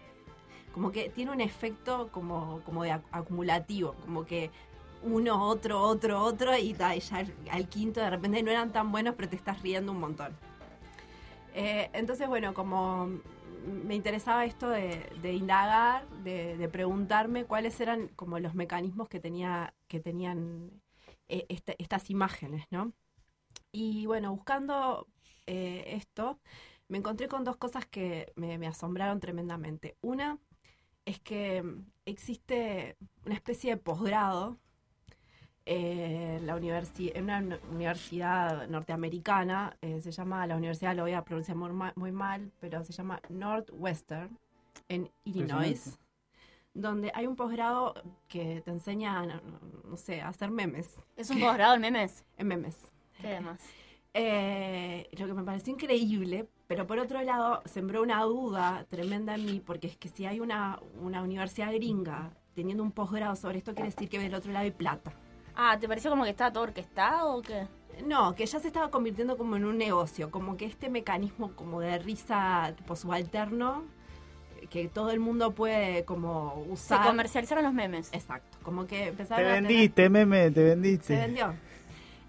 Como que tiene un efecto como, como de ac- acumulativo, como que uno, otro, otro, otro, y, ta, ya al, al quinto de repente no eran tan buenos, pero te estás riendo un montón. Eh, entonces, bueno, como me interesaba esto de, indagar, de, preguntarme cuáles eran como los mecanismos que tenía, que tenían eh, esta- estas imágenes, ¿no? Y bueno, buscando eh, esto, me encontré con dos cosas que me, me asombraron tremendamente. Una es que mm, existe una especie de posgrado eh, en la universi- en una uni- universidad norteamericana, eh, se llama, la universidad lo voy a pronunciar muy, ma- muy mal, pero se llama Northwestern, en Illinois, donde hay un posgrado que te enseña, no, no sé, a hacer memes. ¿Es un posgrado en memes? En memes. ¿Qué demás? Eh, lo que me pareció increíble, pero por otro lado sembró una duda tremenda en mí, porque es que si hay una, una universidad gringa teniendo un posgrado sobre esto, quiere decir que del otro lado hay plata. Ah, ¿te pareció como que estaba todo orquestado o qué? No, que ya se estaba convirtiendo como en un negocio, como que este mecanismo como de risa tipo subalterno, que todo el mundo puede como Se usar. comercializaron los memes. Exacto, como que Te empezaron a tener- vendiste, meme, te vendiste. se vendió.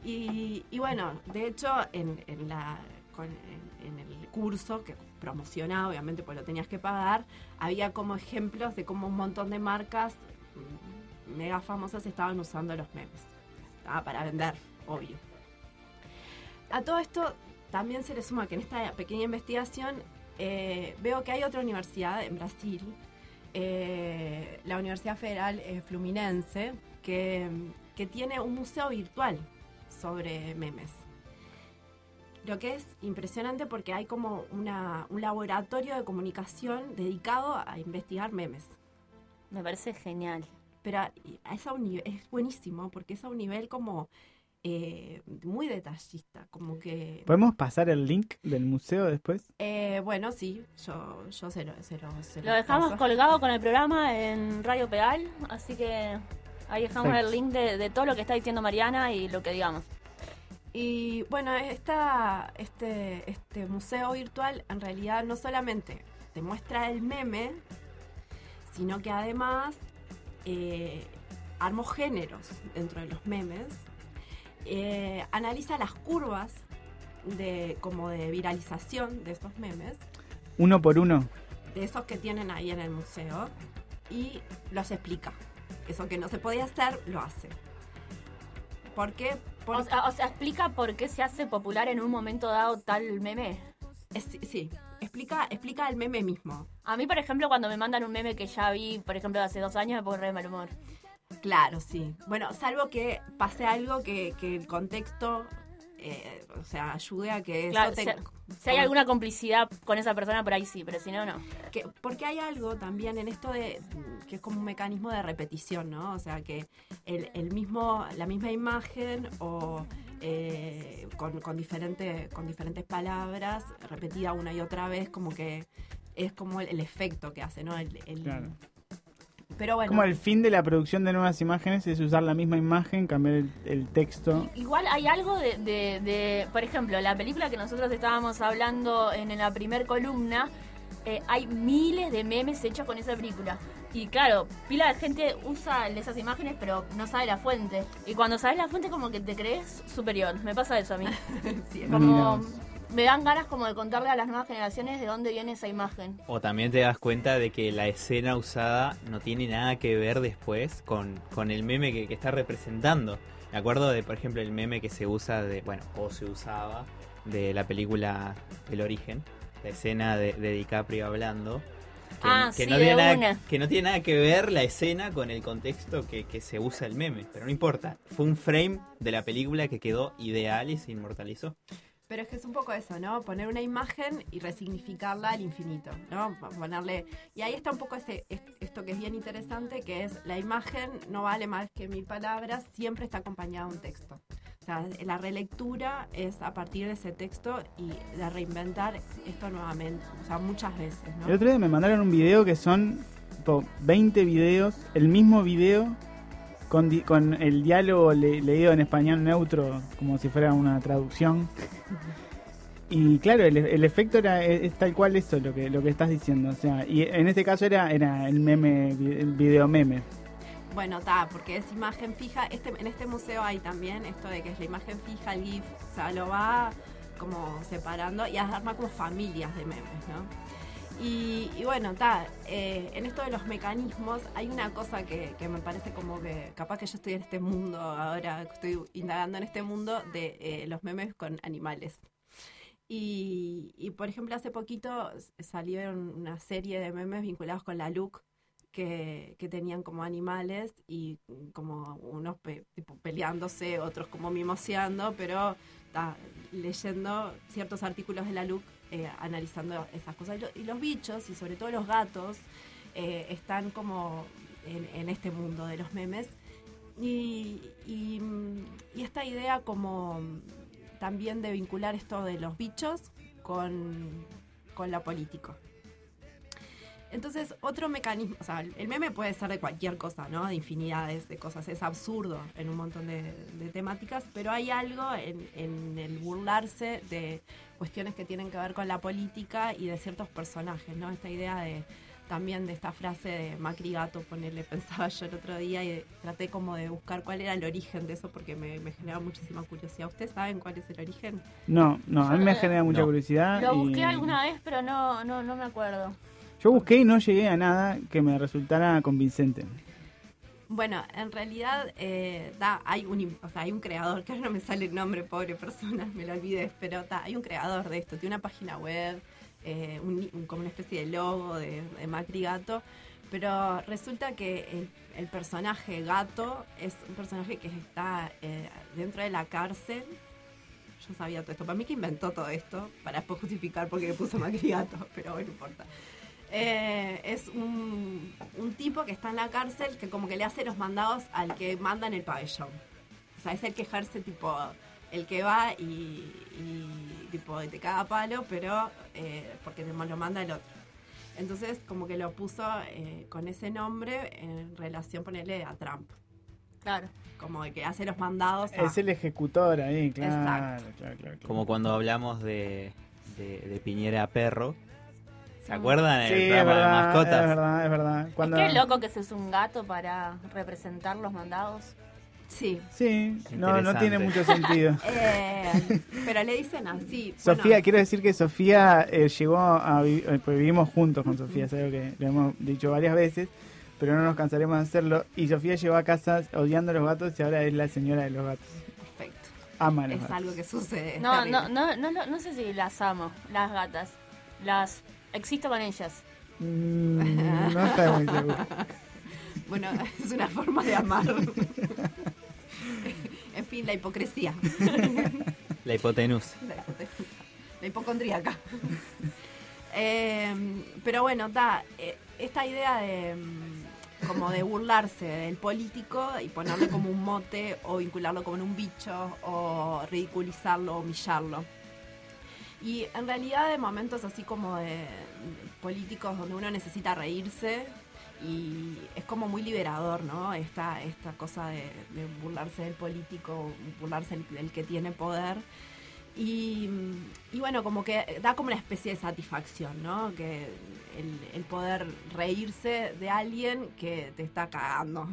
Y, y bueno, de hecho, en, en la, con- en, en el curso que promocionaba, obviamente, pues lo tenías que pagar, había como ejemplos de cómo un montón de marcas mega famosas estaban usando los memes. Ah, para vender, obvio. A todo esto también se le suma que en esta pequeña investigación eh, veo que hay otra universidad en Brasil, eh, la Universidad Federal eh, Fluminense, que, que tiene un museo virtual sobre memes. Lo que es impresionante porque hay como una, un laboratorio de comunicación dedicado a investigar memes. Me parece genial. Pero a- es, a un nivel, es buenísimo porque es a un nivel como eh, muy detallista, como que... ¿Podemos pasar el link del museo después? Eh, bueno, sí, yo, yo se lo, se lo, se Lo dejamos paso. colgado con el programa en Radio Pedal, así que ahí dejamos el link de, de todo lo que está diciendo Mariana y lo que digamos. Y bueno, esta, este, este museo virtual en realidad no solamente te muestra el meme, sino que además eh, armó géneros dentro de los memes, eh, analiza las curvas de, como de viralización de estos memes, Uno por uno. de esos que tienen ahí en el museo, y los explica. Eso que no se podía hacer, lo hace. ¿Por qué? O Porque- sea, o sea, explica por qué se hace popular en un momento dado tal meme. Es- sí, explica, explica el meme mismo. A mí, por ejemplo, cuando me mandan un meme que ya vi, por ejemplo, de hace dos años, me pongo re de mal humor. Claro, sí. Bueno, salvo que pase algo que, que el contexto, eh, o sea, ayude a que Claro, eso si, te- si hay alguna complicidad con esa persona, por ahí sí, pero si no, no. que- porque hay algo también en esto de que es como un mecanismo de repetición, ¿no? O sea, que el, el mismo, la misma imagen o eh, con, con, diferente, con diferentes palabras, repetida una y otra vez, como que es como el, el efecto que hace, ¿no? El, el- Claro. Pero bueno. Como el fin de la producción de nuevas imágenes es usar la misma imagen, cambiar el, el texto. Igual hay algo de, de- de- por ejemplo, la película que nosotros estábamos hablando en, la primer columna, eh, hay miles de memes hechos con esa película. Y claro, pila de gente usa esas imágenes, pero no sabe la fuente. Y cuando sabes la fuente, como que te crees superior. Me pasa eso a mí. Sí, como Mira. me dan ganas como de contarle a las nuevas generaciones de dónde viene esa imagen. O también te das cuenta de que la escena usada no tiene nada que ver después con, con el meme que, que está representando. Me acuerdo de, por ejemplo, el meme que se usa de, bueno, o se usaba de la película El Origen, la escena de, de DiCaprio hablando. Que, Ah, que sí, no tiene nada, una. que no tiene nada que ver la escena con el contexto que, que se usa el meme, pero no importa. Fue un frame de la película que quedó ideal y se inmortalizó. Pero es que es un poco eso, ¿no? Poner una imagen y resignificarla al infinito, ¿no? Ponerle... Y ahí está un poco este, est- esto que es bien interesante, que es la imagen no vale más que mil palabras, siempre está acompañada de un texto. Sea, la relectura es a partir de ese texto y de reinventar esto nuevamente, o sea, muchas veces, ¿no? El otro día me mandaron un video que son tipo, 20 videos, el mismo video con, di- con el diálogo le- leído en español neutro, como si fuera una traducción. Y claro, el, el efecto era es, es tal cual eso lo que lo que estás diciendo, o sea, y en este caso era era el meme el video meme. Bueno, está, porque es imagen fija. Este, en este museo hay también esto de que es la imagen fija, el GIF, o sea, lo va como separando y arma como familias de memes, ¿no? Y, y bueno, está, en esto de los mecanismos hay una cosa que, que me parece como que capaz que yo estoy en este mundo, ahora estoy indagando en este mundo de eh, los memes con animales. Y, y, por ejemplo, hace poquito salieron una serie de memes vinculados con la LUC que, tenían como animales y como unos pe- tipo, peleándose, otros como mimoseando, pero leyendo ciertos artículos de la LUC eh, analizando esas cosas. Y, lo- y los bichos, y sobre todo los gatos, eh, están como en, en este mundo de los memes. Y, mm, esta idea como también de vincular esto de los bichos con, con lo político. Entonces, otro mecanismo, o sea, el meme puede ser de cualquier cosa, ¿no? De infinidades de cosas, es absurdo en un montón de, de temáticas, pero hay algo en, en el burlarse de cuestiones que tienen que ver con la política y de ciertos personajes, ¿no? Esta idea de también de esta frase de Macri Gato, ponerle, pensaba yo el otro día y traté como de buscar cuál era el origen de eso porque me, me generaba muchísima curiosidad. ¿Ustedes saben cuál es el origen? No, no, a mí me genera mucha No. curiosidad. Lo y- busqué alguna vez, pero no, no, no me acuerdo. Yo busqué y no llegué a nada que me resultara convincente. Bueno, en realidad eh, da, hay, un, o sea, hay un creador, que ahora no me sale el nombre, pobre persona, me lo olvidé, pero da, hay un creador de esto, tiene una página web, eh, un- como una especie de logo de, Macri Gato, pero resulta que el, personaje gato es un personaje que está eh, dentro de la cárcel. Yo sabía todo esto, para mí que inventó todo esto, para justificar por qué le puso Macri Gato, pero bueno, no importa. Eh, es un, un tipo que está en la cárcel que como que le hace los mandados al que manda en el pabellón. O sea, es el que ejerce tipo el que va y, y, tipo te caga a palo, pero eh, porque te lo manda el otro. Entonces como que lo puso eh, con ese nombre en relación, ponerle a Trump. Claro. Como de que hace los mandados a... Es el ejecutor ahí, claro, Exacto. claro, claro, claro. Como cuando hablamos de, de, de Piñera Perro. ¿Se acuerdan? Sí, el es programa de verdad, mascotas. es verdad, es verdad. Cuando... Qué loco que se use un gato para representar los mandados. Sí. Sí, no, no tiene mucho sentido. Eh, pero le dicen así. Sofía, bueno, quiero decir que Sofía eh, llegó a vivir, pues vivimos juntos con Sofía, es algo que le hemos dicho varias veces, pero no nos cansaremos de hacerlo. Y Sofía llegó a casa odiando a los gatos y ahora es la señora de los gatos. Perfecto. Ama a los Es gatos. algo que sucede. es no, no, no, no, no sé si las amo, las gatas. Las existo con ellas. Mm, no está muy seguro. Bueno, es una forma de amar. en fin, la hipocresía. La hipotenusa. la, hipote- la hipocondríaca. Eh, pero bueno, da esta idea de mm, como de burlarse del político y ponerle como un mote o vincularlo como en un bicho o ridiculizarlo o humillarlo. Y en realidad de momentos así como de políticos donde uno necesita reírse y es como muy liberador, ¿no? Esta, esta cosa de, de burlarse del político, burlarse del, del que tiene poder. Y, y bueno, como que da como una especie de satisfacción, ¿no? Que el, el poder reírse de alguien que te está cagando.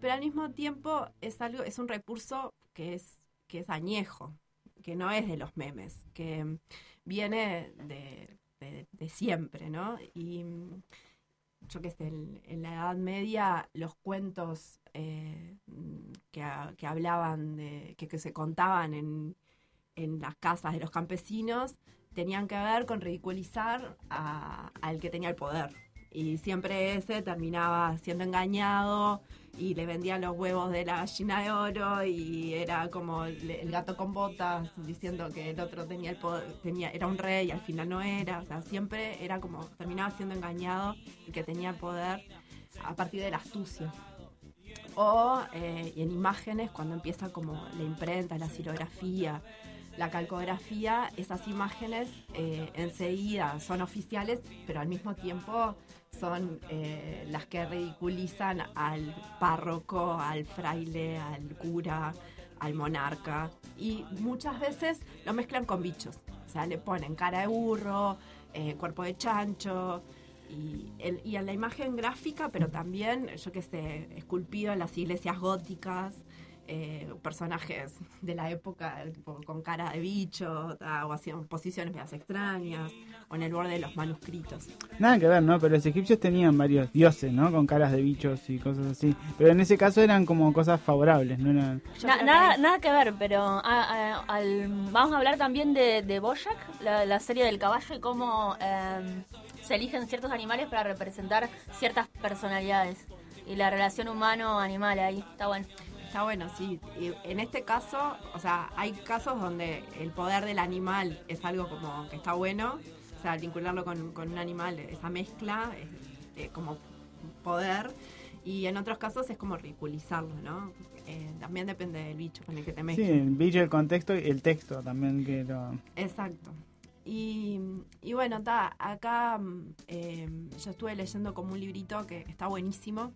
Pero al mismo tiempo es algo, es un recurso que es, que es añejo, que no es de los memes, que viene de, siempre, ¿no? Y mm, yo qué sé, en, la Edad Media los cuentos eh, que, ha- que hablaban de, que, que se contaban en, en las casas de los campesinos tenían que ver con ridiculizar a- al que tenía el poder. Y siempre ese terminaba siendo engañado y le vendían los huevos de la gallina de oro y era como el, el gato con botas diciendo que el otro tenía el poder, tenía, era un rey y al final no era. O sea, siempre era como terminaba siendo engañado el que tenía poder a partir de la astucia. O eh, y en imágenes, cuando empieza como la imprenta, la xilografía, la calcografía, esas imágenes eh, enseguida son oficiales, pero al mismo tiempo son eh, las que ridiculizan al párroco, al fraile, al cura, al monarca. Y muchas veces lo mezclan con bichos. O sea, le ponen cara de burro, eh, cuerpo de chancho, y, el- y en la imagen gráfica, pero también, yo qué sé, esculpido en las iglesias góticas, eh, personajes de la época tipo, con cara de bicho, ta, o haciendo posiciones medias extrañas, o en el borde de los manuscritos. Nada que ver, ¿no? Pero los egipcios tenían varios dioses, ¿no? Con caras de bichos y cosas así. Pero en ese caso eran como cosas favorables, no eran... Na- nada, nada que ver, pero ah, ah, al- vamos a hablar también de, de Bojack, la, la serie del caballo, y cómo eh, se eligen ciertos animales para representar ciertas personalidades. Y la relación humano-animal ahí, está bueno. Está bueno, sí. Y en este caso, o sea, hay casos donde el poder del animal es algo como que está bueno, o sea, vincularlo con, con un animal, esa mezcla es eh, como poder, y en otros casos es como ridiculizarlo, ¿no? Eh, también depende del bicho con el que te Sí, mezclas. el bicho, el contexto y el texto también que lo... Exacto. Y, y bueno, ta, acá mm, eh, yo estuve leyendo como un librito que está buenísimo,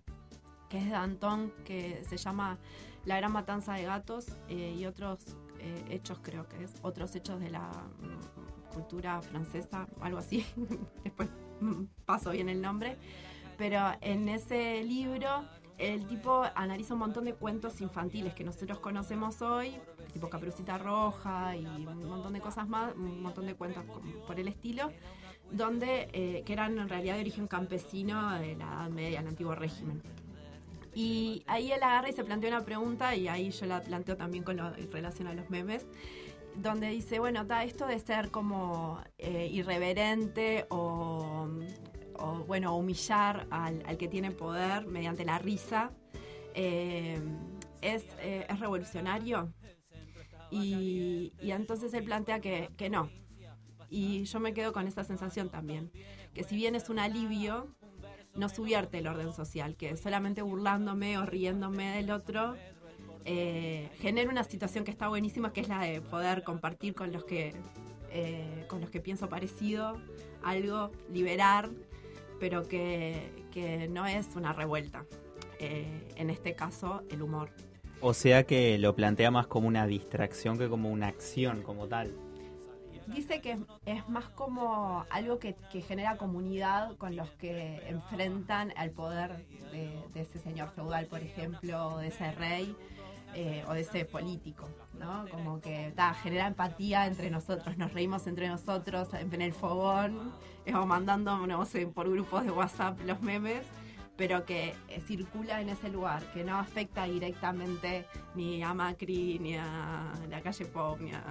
que es de Antón, que se llama La Gran Matanza de Gatos eh, y otros eh, hechos, creo que es, otros hechos de la mm, cultura francesa, algo así. Después mm, paso bien el nombre. Pero en ese libro el tipo analiza un montón de cuentos infantiles que nosotros conocemos hoy, tipo Caperucita Roja y un montón de cosas más, un montón de cuentos por el estilo, donde eh, que eran en realidad de origen campesino de la Edad Media, el antiguo régimen. Y ahí él agarra y se plantea una pregunta, y ahí yo la planteo también con lo, en relación a los memes, donde dice, bueno, ta, esto de ser como eh, irreverente o, o, bueno, humillar al, al que tiene poder mediante la risa, eh, es, eh, es revolucionario. Y, y entonces él plantea que, que no. Y yo me quedo con esa sensación también, que si bien es un alivio, no subvierte el orden social, que solamente burlándome o riéndome del otro, eh, genera una situación que está buenísima, que es la de poder compartir con los que, eh, con los que pienso parecido, algo, liberar, pero que, que no es una revuelta. Eh, en este caso, el humor. O sea que lo plantea más como una distracción que como una acción como tal. Dice que es más como algo que, genera comunidad con los que enfrentan al poder de, ese señor feudal, por ejemplo, o de ese rey eh, o de ese político, ¿no? Como que ta, genera empatía entre nosotros, nos reímos entre nosotros en el fogón, eh, o mandando por grupos de WhatsApp los memes, pero que eh, circula en ese lugar, que no afecta directamente ni a Macri, ni a la calle Pop, ni a...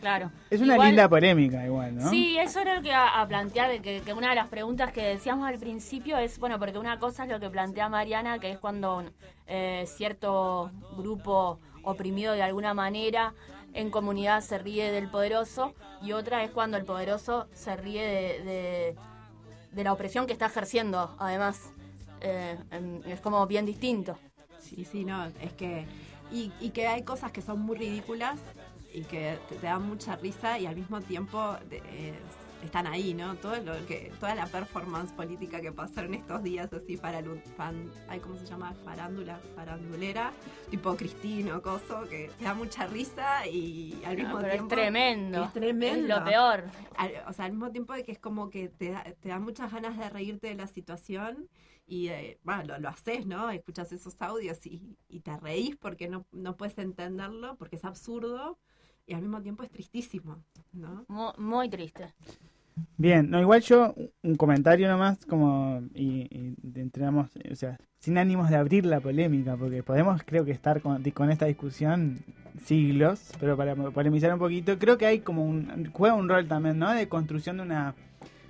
Claro. Es una Igual- linda polémica igual, ¿no? Sí, eso era lo que iba a plantear, de que, que una de las preguntas que decíamos al principio es, bueno, porque una cosa es lo que plantea Mariana, que es cuando eh, cierto grupo oprimido de alguna manera en comunidad se ríe del poderoso, y otra es cuando el poderoso se ríe de, de- de la opresión que está ejerciendo, además. Eh, es como bien distinto. Sí, sí, no, es que... Y, y que hay cosas que son muy ridículas y que te, te dan mucha risa y al mismo tiempo eh, están ahí, ¿no? Todo lo que, toda la performance política que pasaron estos días así para fan, ay, ¿cómo se llama? Farándula, farandulera, tipo Cristino, coso, que te da mucha risa y al mismo pero es tiempo. tremendo. Es tremendo. Es lo peor. Al- o sea, al mismo tiempo de que es como que te da, te da muchas ganas de reírte de la situación y de- bueno, lo, lo haces, ¿no? Escuchas esos audios y, y te reís porque no, no puedes entenderlo, porque es absurdo y al mismo tiempo es tristísimo, ¿no? Mu- Muy triste. Bien, no, igual yo un comentario nomás como y, y entramos, o sea, sin ánimos de abrir la polémica, porque podemos creo que estar con, con esta discusión siglos, pero para polemizar un poquito, creo que hay como un, juega un rol también, ¿no? De construcción de una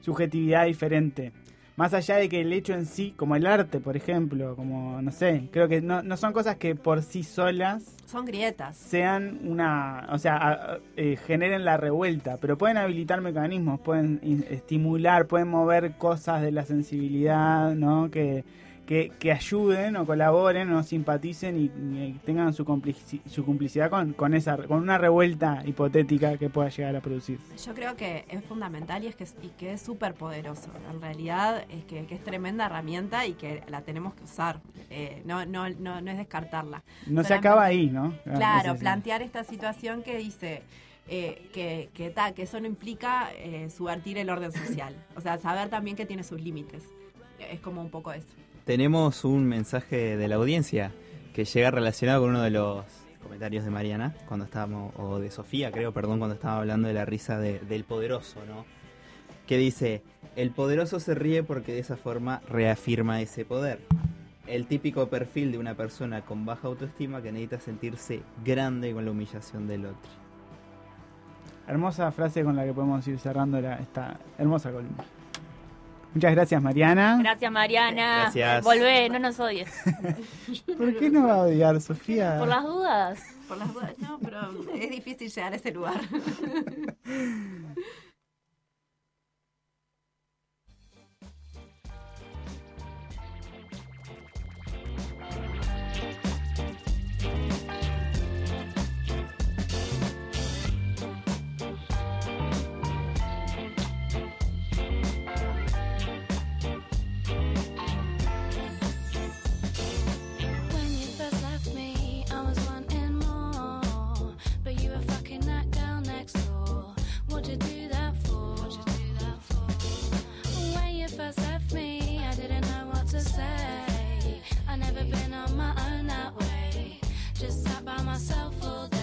subjetividad diferente. Más allá de que el hecho en sí, como el arte, por ejemplo, como, no sé, creo que no, no son cosas que por sí solas Son grietas. sean una, o sea, a- eh, generen la revuelta, pero pueden habilitar mecanismos, pueden estimular, pueden mover cosas de la sensibilidad, ¿no? Que, que, que ayuden o colaboren o simpaticen y, y tengan su, complici- su complicidad con, con, esa, con una revuelta hipotética que pueda llegar a producir. Yo creo que es fundamental y, es que, es- y que es súper poderoso. En realidad es que, que es tremenda herramienta y que la tenemos que usar. Eh, no, no, no, no es descartarla. No se acaba ahí, ¿no? Claro, Ese es- plantear esta situación que dice eh, que, que, ta, que eso no implica eh, subvertir el orden social. O sea, saber también que tiene sus límites. Es como un poco eso. Tenemos un mensaje de la audiencia que llega relacionado con uno de los comentarios de Mariana, cuando estábamos, o de Sofía, creo, perdón, cuando estaba hablando de la risa de- del poderoso, ¿no? Que dice, el poderoso se ríe porque de esa forma reafirma ese poder. El típico perfil de una persona con baja autoestima que necesita sentirse grande con la humillación del otro. Hermosa frase con la que podemos ir cerrando la- esta hermosa columna. Muchas gracias, Mariana. Gracias, Mariana. Gracias. Volvé, no nos odies. ¿Por qué no va a odiar, Sofía? Por las dudas. Por las dudas, no, pero es difícil llegar a ese lugar. first left me, I didn't know what to say. I never been on my own that way. Just sat by myself all day.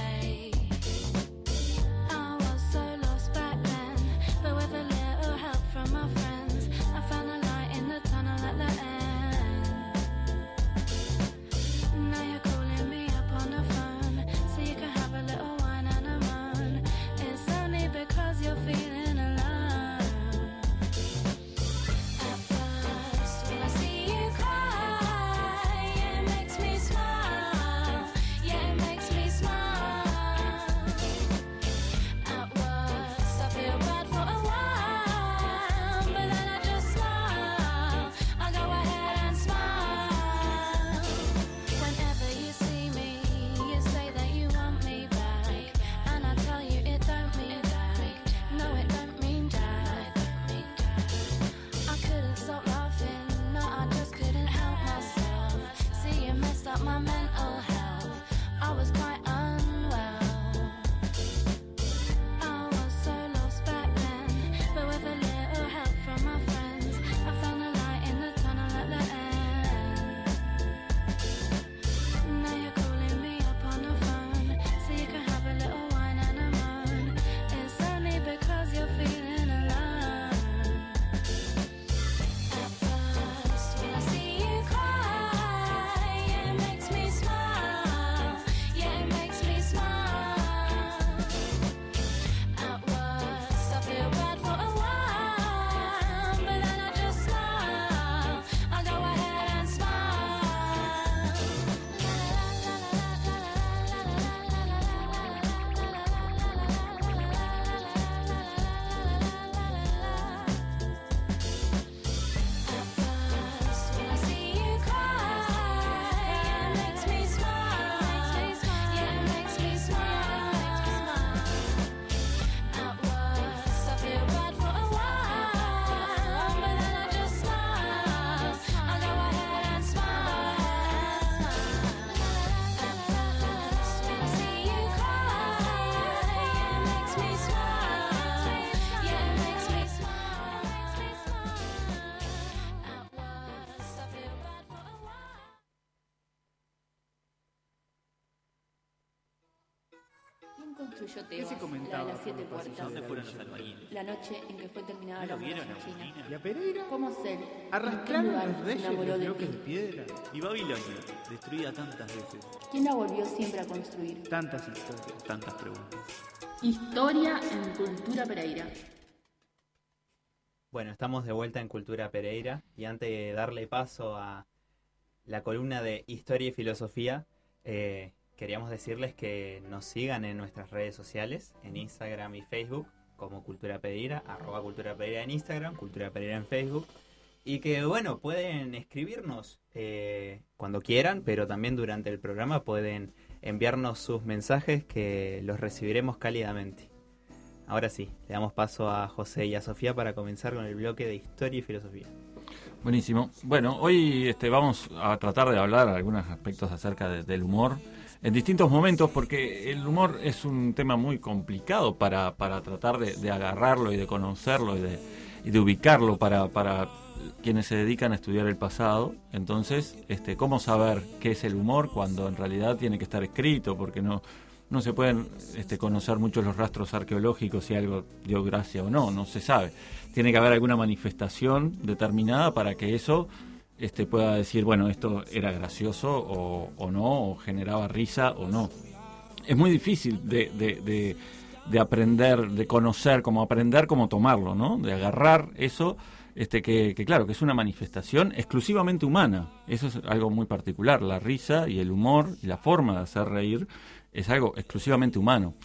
¿Qué Tebas, se la comentaba de las por siete puertas? pasillos de la fueron los albañiles? La noche en que fue terminada ¿No la lo vieron a china. ¿Y a Pereira? ¿Cómo ser? ¿En qué ¿Arrastraron los reyes los bloques de piedra? Y Babilonia, destruida tantas veces. ¿Quién la volvió siempre a construir? Tantas historias. Tantas preguntas. Historia en Cultura Pereira. Bueno, estamos de vuelta en Cultura Pereira y antes de darle paso a la columna de Historia y Filosofía, eh, queríamos decirles que nos sigan en nuestras redes sociales, en Instagram y Facebook, como Cultura Pereira, arroba Cultura Pereira en Instagram, Cultura Pereira en Facebook, y que bueno, pueden escribirnos eh, cuando quieran, pero también durante el programa pueden enviarnos sus mensajes que los recibiremos cálidamente. Ahora sí, le damos paso a José y a Sofía para comenzar con el bloque de historia y filosofía. Buenísimo. Bueno, hoy este, vamos a tratar de hablar algunos aspectos acerca de- del humor en distintos momentos, porque el humor es un tema muy complicado para, para tratar de, de agarrarlo y de conocerlo y de, y de ubicarlo para, para quienes se dedican a estudiar el pasado. Entonces, este, ¿cómo saber qué es el humor cuando en realidad tiene que estar escrito? Porque no, no se pueden este, conocer muchos los rastros arqueológicos si algo dio gracia o no, no se sabe. Tiene que haber alguna manifestación determinada para que eso este, pueda decir, bueno, esto era gracioso o, o no, o generaba risa o no. Es muy difícil de, de, de- de aprender, de conocer, como aprender cómo tomarlo, ¿no? De agarrar eso, este, que, que claro, que es una manifestación exclusivamente humana. Eso es algo muy particular. La risa y el humor y la forma de hacer reír es algo exclusivamente humano.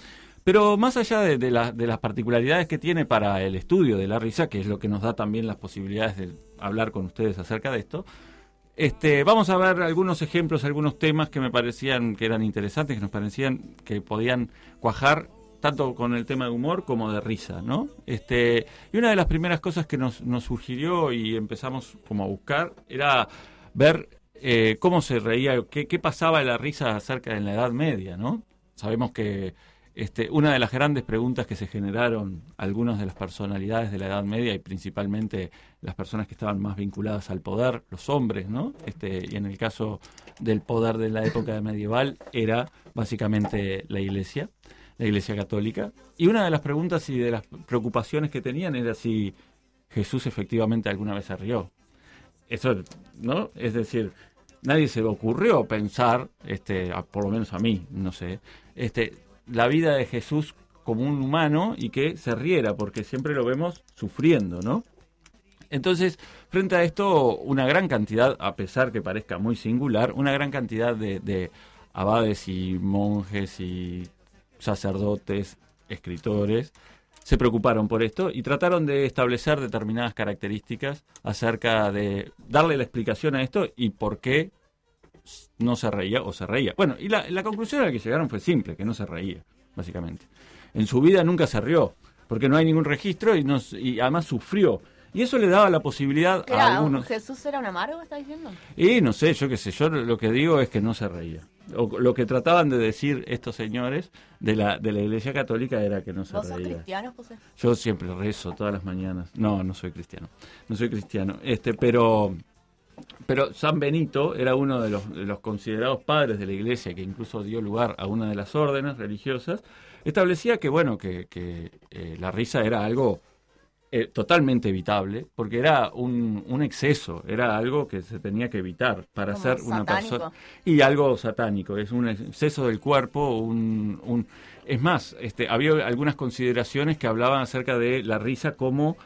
Pero más allá de, de la- de las particularidades que tiene para el estudio de la risa, que es lo que nos da también las posibilidades de hablar con ustedes acerca de esto, este, vamos a ver algunos ejemplos, algunos temas que me parecían que eran interesantes, que nos parecían que podían cuajar tanto con el tema de humor como de risa, ¿no? Este, y una de las primeras cosas que nos, nos sugirió y empezamos como a buscar era ver eh, cómo se reía, qué, qué pasaba de la risa acerca de la Edad Media, ¿no? Sabemos que este, una de las grandes preguntas que se generaron algunas de las personalidades de la Edad Media y principalmente las personas que estaban más vinculadas al poder, los hombres, ¿no? Este, y en el caso del poder de la época medieval era básicamente la Iglesia, la Iglesia católica. Y una de las preguntas y de las preocupaciones que tenían era si Jesús efectivamente alguna vez se rió. Eso, ¿no? Es decir, nadie se le ocurrió pensar, este, por lo menos a mí, no sé, este, la vida de Jesús como un humano y que se riera, porque siempre lo vemos sufriendo, ¿no? Entonces, frente a esto, una gran cantidad, a pesar que parezca muy singular, una gran cantidad de, de abades y monjes y sacerdotes, escritores, se preocuparon por esto y trataron de establecer determinadas características acerca de darle la explicación a esto y por qué no se reía o se reía. Bueno, y la, la conclusión a la que llegaron fue simple, que no se reía, básicamente. En su vida nunca se rió, porque no hay ningún registro y, no, s- y además sufrió. Y eso le daba la posibilidad ¿Qué a era? algunos... ¿Jesús era un amargo, está diciendo? Y no sé, yo qué sé, yo lo que digo es que no se reía. O, lo que trataban de decir estos señores de la, de la Iglesia Católica era que no se ¿Vos sos reía. cristiano, José? Yo siempre rezo todas las mañanas. No, no soy cristiano. No soy cristiano. Este, pero pero San Benito era uno de los, de los considerados padres de la iglesia, que incluso dio lugar a una de las órdenes religiosas, establecía que, bueno, que, que, eh, la risa era algo eh, totalmente evitable, porque era un, un exceso, era algo que se tenía que evitar para Como ser una satánico. persona. Y algo satánico, es un exceso del cuerpo, un... un es más, este, había algunas consideraciones que hablaban acerca de la risa como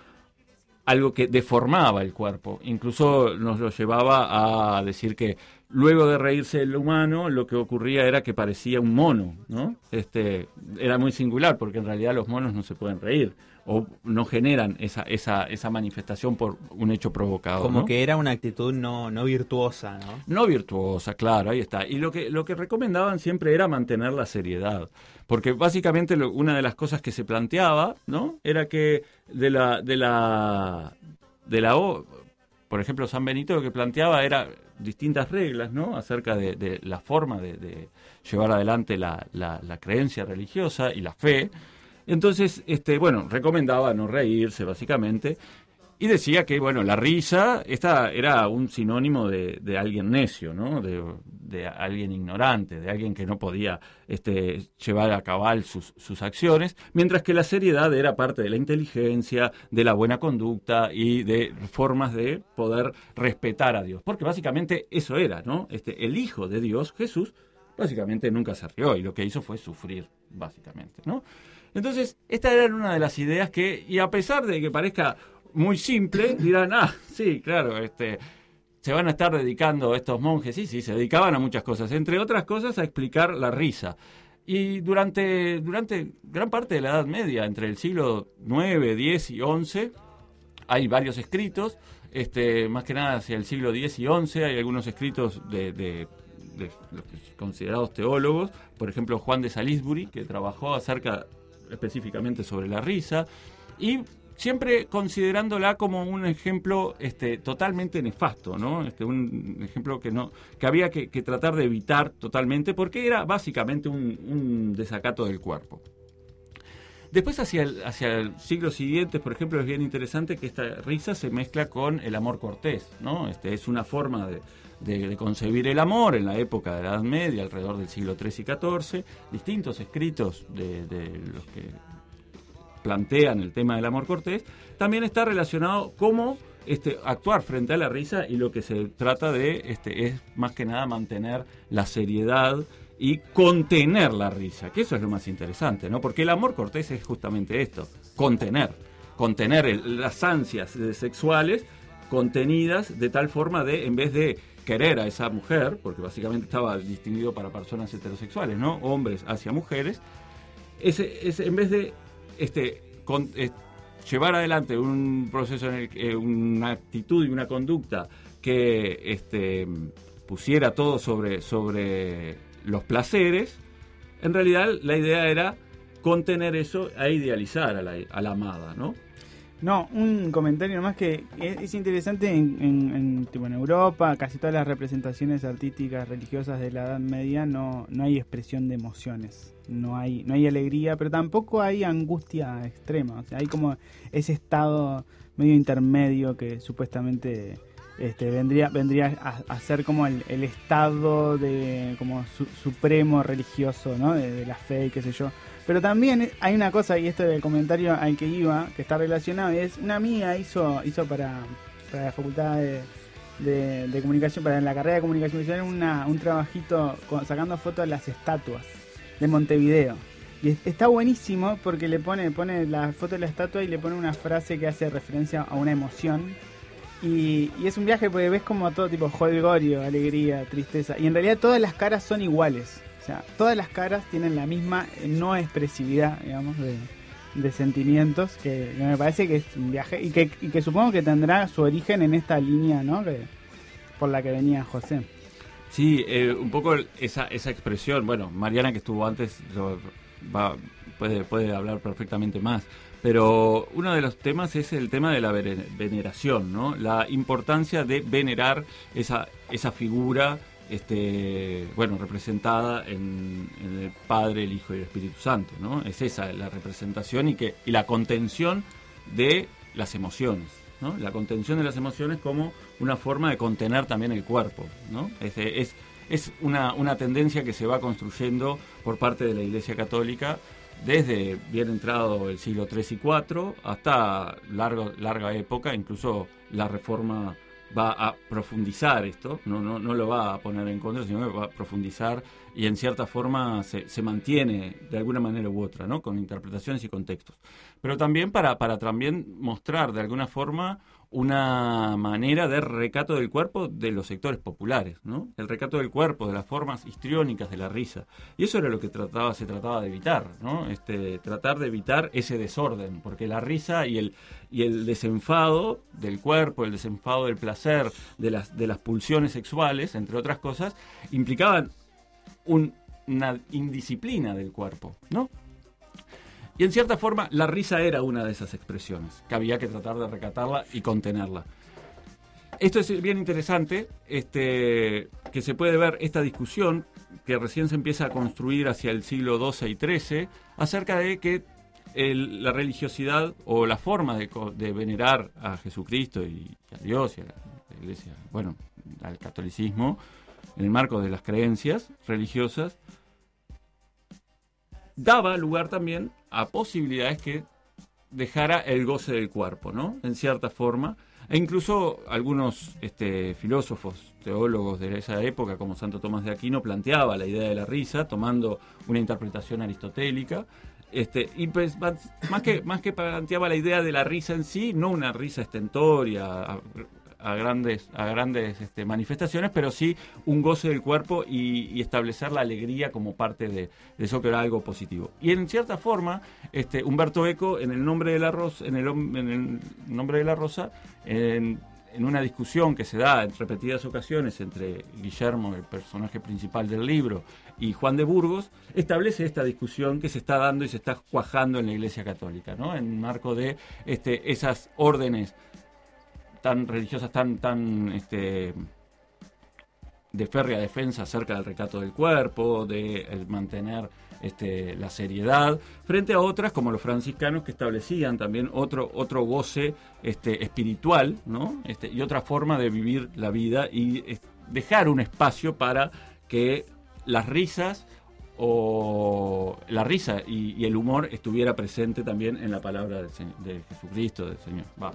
algo que deformaba el cuerpo. Incluso nos lo llevaba a decir que luego de reírse el humano, lo que ocurría era que parecía un mono, ¿no? Este, era muy singular porque en realidad los monos no se pueden reír o no generan esa, esa, esa manifestación por un hecho provocado. Como ¿no? que era una actitud no, no virtuosa, ¿no? No virtuosa, claro, ahí está. Y lo que, lo que recomendaban siempre era mantener la seriedad. Porque básicamente lo- una de las cosas que se planteaba, ¿no? Era que de la, de la, de la, o- por ejemplo, San Benito lo que planteaba era distintas reglas, ¿no? Acerca de, de la forma de, de llevar adelante la, la- la creencia religiosa y la fe. Entonces, este, bueno, recomendaba no reírse, básicamente. Y decía que, bueno, la risa esta era un sinónimo de, de alguien necio, ¿no? De, de alguien ignorante, de alguien que no podía este, llevar a cabal sus, sus acciones, mientras que la seriedad era parte de la inteligencia, de la buena conducta y de formas de poder respetar a Dios. Porque básicamente eso era, ¿no? Este, el Hijo de Dios, Jesús, básicamente nunca se rió y lo que hizo fue sufrir, básicamente, ¿no? Entonces, esta era una de las ideas que, y a pesar de que parezca muy simple, dirán, ah, sí, claro, este, se van a estar dedicando estos monjes, sí, sí, se dedicaban a muchas cosas, entre otras cosas a explicar la risa. Y durante, durante gran parte de la Edad Media, entre el siglo IX, X y XI, hay varios escritos, este, más que nada hacia el siglo X y XI, hay algunos escritos de, de- los considerados teólogos, por ejemplo Juan de Salisbury, que trabajó acerca específicamente sobre la risa, y siempre considerándola como un ejemplo este, totalmente nefasto, ¿no? Este, un ejemplo que no que había que, tratar de evitar totalmente, porque era básicamente un, desacato del cuerpo. Después, hacia el, hacia el siglo siguiente, por ejemplo, es bien interesante que esta risa se mezcla con el amor cortés, ¿no? Este, es una forma de concebir el amor en la época de la Edad Media, alrededor del siglo XIII y XIV. Distintos escritos de, de los que plantean el tema del amor cortés, también está relacionado cómo este, actuar frente a la risa y lo que se trata de este, es más que nada mantener la seriedad y contener la risa, que eso es lo más interesante, ¿no? Porque el amor cortés es justamente esto, contener, contener las ansias sexuales contenidas de tal forma de, en vez de querer a esa mujer, porque básicamente estaba distinguido para personas heterosexuales, ¿no? Hombres hacia mujeres, ese, ese, en vez de este, con- eh, llevar adelante un proceso, en el eh, una actitud y una conducta que este, pusiera todo sobre, sobre los placeres, en realidad la idea era contener eso e idealizar a la, amada, ¿no? No, un comentario nomás que es, es interesante en, en- en, tipo, en Europa, casi todas las representaciones artísticas religiosas de la Edad Media no, no hay expresión de emociones, no hay, no hay alegría, pero tampoco hay angustia extrema, o sea, hay como ese estado medio intermedio que supuestamente este, vendría, vendría a, a ser como el, estado de como su- supremo religioso, ¿no? De, la fe y qué sé yo. Pero también hay una cosa, y esto del comentario al que iba, que está relacionado, es una amiga hizo, hizo para, para la facultad de, comunicación, para la carrera de comunicación visual, un trabajito con- sacando fotos de las estatuas de Montevideo. Y es- está buenísimo porque le pone, pone la foto de la estatua y le pone una frase que hace referencia a una emoción. Y, y es un viaje porque ves como todo tipo holgorio, alegría, tristeza. Y en realidad todas las caras son iguales. O sea, todas las caras tienen la misma eh, no expresividad, digamos, de, de sentimientos. Que, que me parece que es un viaje. Y que, y que supongo que tendrá su origen en esta línea, ¿no? Que- por la que venía José. Sí, eh, un poco esa, esa expresión, bueno, Mariana que estuvo antes va- puede, puede hablar perfectamente más, pero uno de los temas es el tema de la veneración, ¿no? La importancia de venerar esa, esa figura, este, bueno, representada en, en el Padre, el Hijo y el Espíritu Santo, ¿no? Es esa la representación y, que, y la contención de las emociones, La contención de las emociones como una forma de contener también el cuerpo. Es, una tendencia que se va construyendo por parte de la Iglesia Católica desde bien entrado el siglo III y IV hasta largo, larga época, incluso la Reforma va a profundizar esto, no, no, no lo va a poner en contra, sino que va a profundizar y en cierta forma se, se mantiene de alguna manera u otra, ¿no? con interpretaciones y contextos. Pero también para, para también mostrar de alguna forma una manera de recato del cuerpo de los sectores populares, ¿no? El recato del cuerpo, de las formas histriónicas de la risa. Y eso era lo que trataba, se trataba de evitar, ¿no? Este, tratar de evitar ese desorden, porque la risa y el, y el desenfado del cuerpo, el desenfado del placer, de las, de las pulsiones sexuales, entre otras cosas, implicaban un- una indisciplina del cuerpo, ¿no? Y en cierta forma, la risa era una de esas expresiones, que había que tratar de recatarla y contenerla. Esto es bien interesante, este, que se puede ver esta discusión que recién se empieza a construir hacia el siglo XII y XIII, acerca de que la religiosidad o la forma de, de venerar a Jesucristo y, a Dios y a la iglesia, bueno, al catolicismo, en el marco de las creencias religiosas, daba lugar también a posibilidades que dejara el goce del cuerpo, ¿no? En cierta forma. E incluso algunos este, filósofos, teólogos de esa época, como Santo Tomás de Aquino, planteaba la idea de la risa, tomando una interpretación aristotélica. Este, y pues, más, que, más que planteaba la idea de la risa en sí, no una risa estentoria, a, grandes, a grandes este, manifestaciones, pero sí un goce del cuerpo y, establecer la alegría como parte de, de eso que era algo positivo. Y en cierta forma, este, Humberto Eco, en el nombre de la rosa, en el, nombre de la rosa, en, en una discusión que se da en repetidas ocasiones entre Guillermo, el personaje principal del libro, y Juan de Burgos, establece esta discusión que se está dando y se está cuajando en la Iglesia Católica, ¿no? En marco de este, esas órdenes tan religiosas, tan, tan este, de férrea defensa acerca del recato del cuerpo, de eh, mantener este, la seriedad, frente a otras como los franciscanos que establecían también otro, otro goce este, espiritual, ¿no? Este, y otra forma de vivir la vida y dejar un espacio para que las risas o la risa y, el humor estuviera presente también en la palabra Señor- de Jesucristo, del Señor. Va.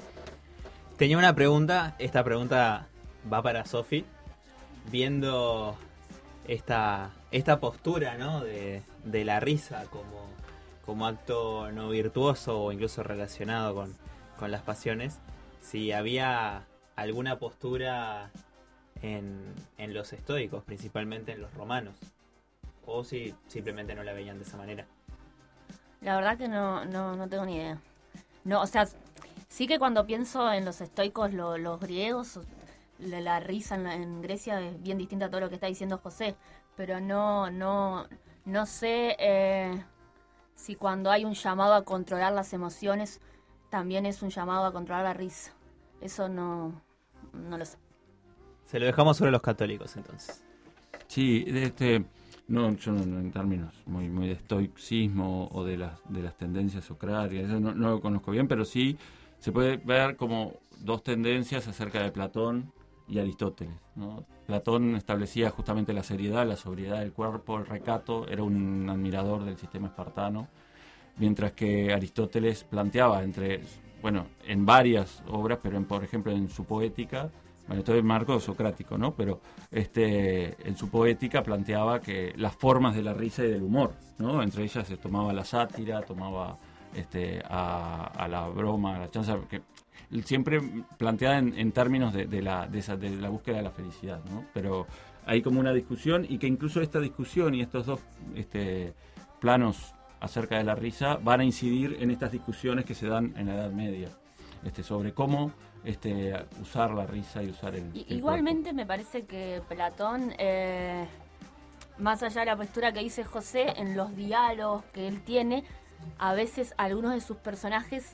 Tenía una pregunta, esta pregunta va para Sofi, viendo esta, esta postura ¿no? de, de la risa como, como acto no virtuoso o incluso relacionado con, con las pasiones, si había alguna postura en, en los estoicos, principalmente en los romanos, o si simplemente no la veían de esa manera. La verdad que no, no, no tengo ni idea. No, o sea, sí que cuando pienso en los estoicos, lo- los griegos, la, la risa en, la- en Grecia es bien distinta a todo lo que está diciendo José, pero no, no, no sé eh, si cuando hay un llamado a controlar las emociones, también es un llamado a controlar la risa. Eso no, no lo sé. Se lo dejamos sobre los católicos entonces. Sí, de este, no, yo no, no en términos muy, muy de estoicismo o de las, de las tendencias socráticas, eso no, no lo conozco bien, pero sí se puede ver como dos tendencias acerca de Platón y Aristóteles. ¿no? Platón establecía justamente la seriedad, la sobriedad del cuerpo, el recato, era un admirador del sistema espartano, mientras que Aristóteles planteaba entre, bueno, en varias obras, pero en, por ejemplo en su poética, bueno, esto es marco socrático, ¿no? Pero este, en su poética planteaba que las formas de la risa y del humor, ¿no? Entre ellas se tomaba la sátira, tomaba este, a, a la broma, a la chanza, que siempre planteada en, en términos de, de la, de, esa- de la búsqueda de la felicidad, ¿no? Pero hay como una discusión y que incluso esta discusión y estos dos este, planos acerca de la risa van a incidir en estas discusiones que se dan en la Edad Media, este, sobre cómo este, usar la risa y usar el igualmente me parece que Platón, eh, más allá de la postura que dice José, en los diálogos que él tiene, a veces algunos de sus personajes,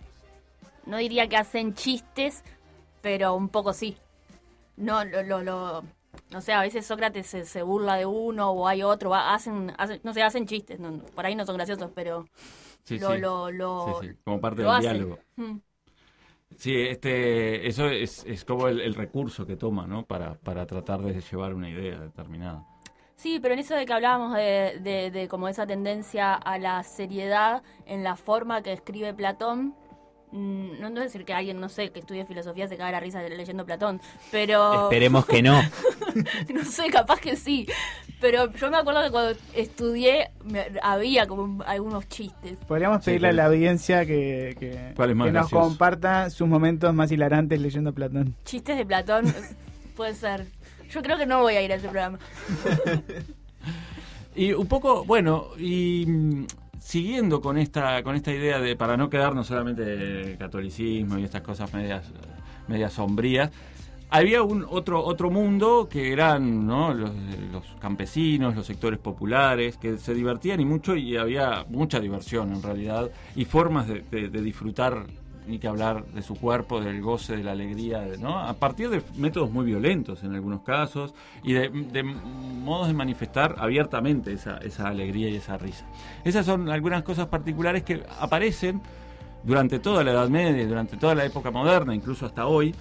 no diría que hacen chistes, pero un poco sí. No, lo, lo, lo- no sé, a veces Sócrates se, se burla de uno o hay otro, va- hacen, hacen, no sé, hacen chistes, no, por ahí no son graciosos, pero Sí, lo, sí. lo, lo, Sí, como parte lo del hacen. diálogo. Mm. Sí, este, eso es, es como el, el recurso que toma, ¿no? Para, para tratar de llevar una idea determinada. Sí, pero en eso de que hablábamos de, de, de como esa tendencia a la seriedad en la forma que escribe Platón, mm, no, es decir que alguien, no sé, que estudie filosofía se caga la risa leyendo Platón, pero... Esperemos que no. no sé, capaz que sí. Pero yo me acuerdo que cuando estudié me- había como algunos chistes. Podríamos Sí, pedirle a la audiencia que, que, ¿Cuál es más que nos gracioso? comparta sus momentos más hilarantes leyendo Platón. Chistes de Platón, puede ser. Yo creo que no voy a ir a ese programa. Y un poco, bueno, y mm, siguiendo con esta, con esta idea de, para no quedarnos solamente catolicismo y estas cosas medias, medias sombrías, había un otro, otro mundo que eran ¿no? los, campesinos, los sectores populares, que se divertían y mucho, y había mucha diversión en realidad, y formas de disfrutar ni que hablar de su cuerpo, del goce, de la alegría, ¿no? A partir de métodos muy violentos en algunos casos y de, modos de manifestar abiertamente esa, alegría y esa risa. Esas son algunas cosas particulares que aparecen durante toda la Edad Media, durante toda la época moderna, incluso hasta hoy,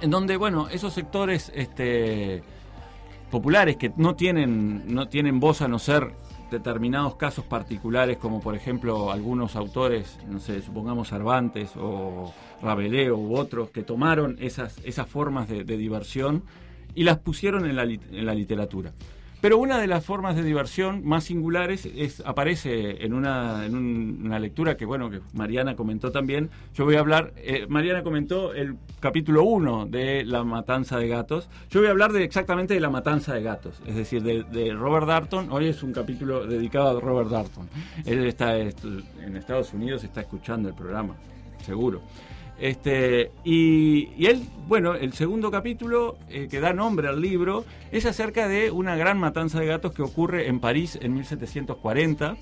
en donde, bueno, esos sectores este, populares que no tienen, no tienen voz a no ser determinados casos particulares, como por ejemplo algunos autores, no sé, supongamos Cervantes o Rabelais u otros, que tomaron esas, esas formas de, de diversión y las pusieron en la, en la literatura. Pero una de las formas de diversión más singulares es, aparece en una, en un- una lectura que, bueno, que Mariana comentó también. Yo voy a hablar, eh, Mariana comentó el capítulo 1 de La Matanza de Gatos. Yo voy a hablar de exactamente de La Matanza de Gatos, es decir, de, de Robert Darton. Hoy es un capítulo dedicado a Robert Darton. Él está en Estados Unidos, está escuchando el programa, seguro. Este, y, él, bueno, el segundo capítulo eh, que da nombre al libro es acerca de una gran matanza de gatos que ocurre en París en 1740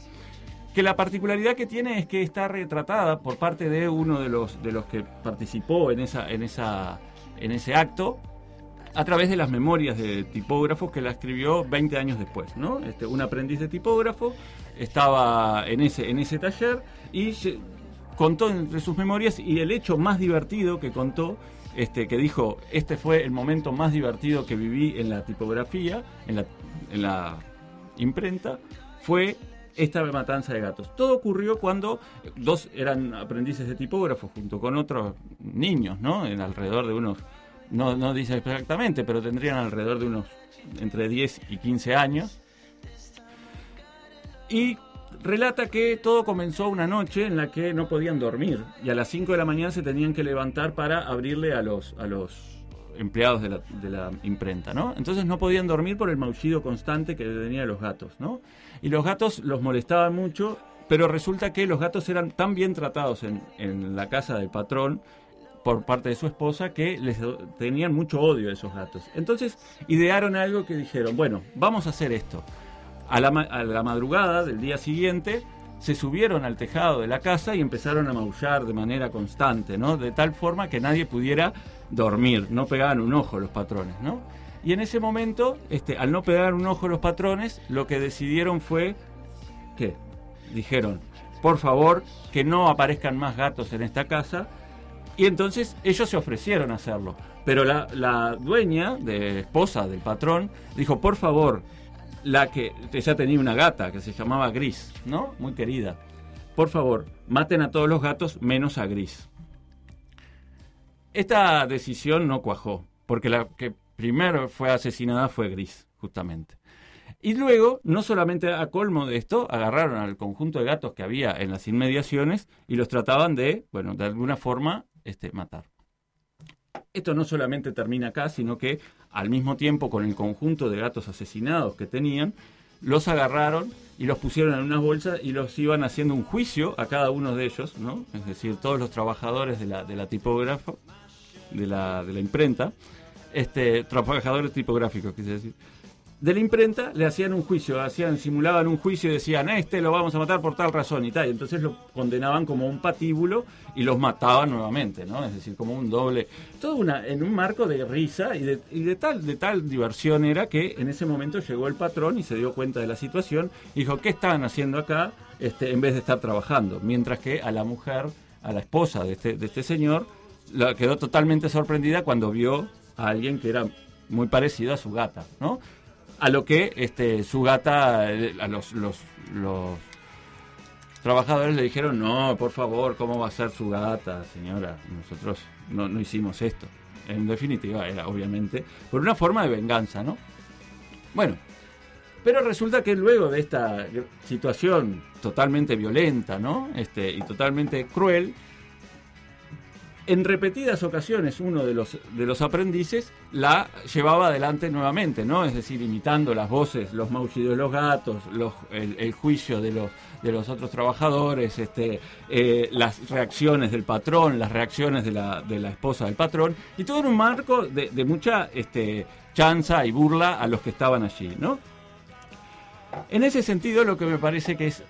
que la particularidad que tiene es que está retratada por parte de uno de los de los que participó en esa en esa en ese acto a través de las memorias de tipógrafos que la escribió 20 años después, ¿no? Este, un aprendiz de tipógrafo estaba en ese en ese taller y contó entre sus memorias y el hecho más divertido que contó este que dijo este fue el momento más divertido que viví en la tipografía en la, en la imprenta fue esta matanza de gatos. Todo ocurrió cuando dos eran aprendices de tipógrafos junto con otros niños, ¿no? En alrededor de unos, no, no dice exactamente, pero tendrían alrededor de unos entre 10 y 15 años. Y relata que todo comenzó una noche en la que no podían dormir y a las 5 de la mañana se tenían que levantar para abrirle a los, a los empleados de la, de la imprenta, ¿no? Entonces no podían dormir por el maullido constante que tenían los gatos, ¿no? Y los gatos los molestaban mucho, pero resulta que los gatos eran tan bien tratados en, en la casa del patrón por parte de su esposa que les tenían mucho odio a esos gatos. Entonces idearon algo que dijeron, bueno, vamos a hacer esto. A la, madrugada del día siguiente se subieron al tejado de la casa y empezaron a maullar de manera constante, ¿no? De tal forma que nadie pudiera dormir, no pegaban un ojo los patrones, ¿no? Y en ese momento, este, al no pegar un ojo los patrones, lo que decidieron fue que dijeron, por favor, que no aparezcan más gatos en esta casa. Y entonces ellos se ofrecieron a hacerlo. Pero la, la dueña, de esposa del patrón, dijo, por favor, la que ella tenía una gata que se llamaba Gris, ¿no? Muy querida. Por favor, maten a todos los gatos menos a Gris. Esta decisión no cuajó, porque la que primero fue asesinada fue Gris, justamente. Y luego, no solamente a colmo de esto, agarraron al conjunto de gatos que había en las inmediaciones y los trataban de, bueno, de alguna forma, este, matar. Esto no solamente termina acá, sino que al mismo tiempo con el conjunto de gatos asesinados que tenían, los agarraron y los pusieron en unas bolsas y los iban haciendo un juicio a cada uno de ellos, ¿no? Es decir, todos los trabajadores de la, de la tipógrafa, de la, de la imprenta, este, trabajadores tipográficos, quise decir, de la imprenta le hacían un juicio, hacían, simulaban un juicio y decían, "A este lo vamos a matar por tal razón y tal. Y entonces lo condenaban como un patíbulo y los mataban nuevamente, ¿no? Es decir, como un doble. Todo una, en un marco de risa y de, y de tal, de tal diversión era que en ese momento llegó el patrón y se dio cuenta de la situación y dijo, ¿qué estaban haciendo acá? Este, en vez de estar trabajando. Mientras que a la mujer, a la esposa de este, de este señor, la quedó totalmente sorprendida cuando vio a alguien que era muy parecido a su gata, ¿no? A lo que este, su gata, eh, a los, los, trabajadores le dijeron, no, por favor, ¿cómo va a ser su gata, señora? Nosotros no, no hicimos esto. En definitiva, era obviamente por una forma de venganza, ¿no? Bueno, pero resulta que luego de esta situación totalmente violenta, ¿no? Este, y totalmente cruel, en repetidas ocasiones uno de los, de los aprendices la llevaba adelante nuevamente, ¿no? Es decir, imitando las voces, los maullidos de los gatos, el, juicio de los, de los otros trabajadores, este, eh, las reacciones del patrón, las reacciones de la, de la esposa del patrón, y todo en un marco de, de mucha este, chanza y burla a los que estaban allí, ¿no? En ese sentido, lo que me parece que es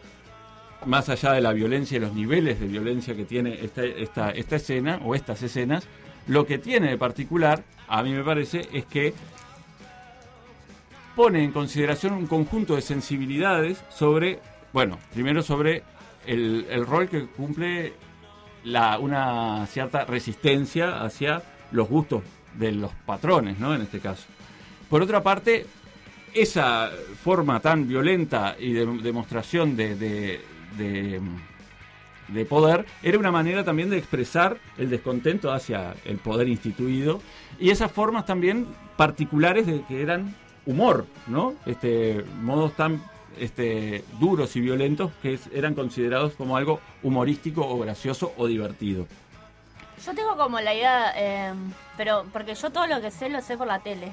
más allá de la violencia y los niveles de violencia que tiene esta, esta, escena o estas escenas, lo que tiene de particular, a mí me parece, es que pone en consideración un conjunto de sensibilidades sobre, bueno, primero sobre el, el rol que cumple la, una cierta resistencia hacia los gustos de los patrones, ¿no? En este caso. Por otra parte, esa forma tan violenta y de demostración de, de, de, de poder era una manera también de expresar el descontento hacia el poder instituido y esas formas también particulares de que eran humor, ¿no? Este modos tan este, duros y violentos que eran considerados como algo humorístico o gracioso o divertido. Yo tengo como la idea, eh, pero porque yo todo lo que sé lo sé por la tele.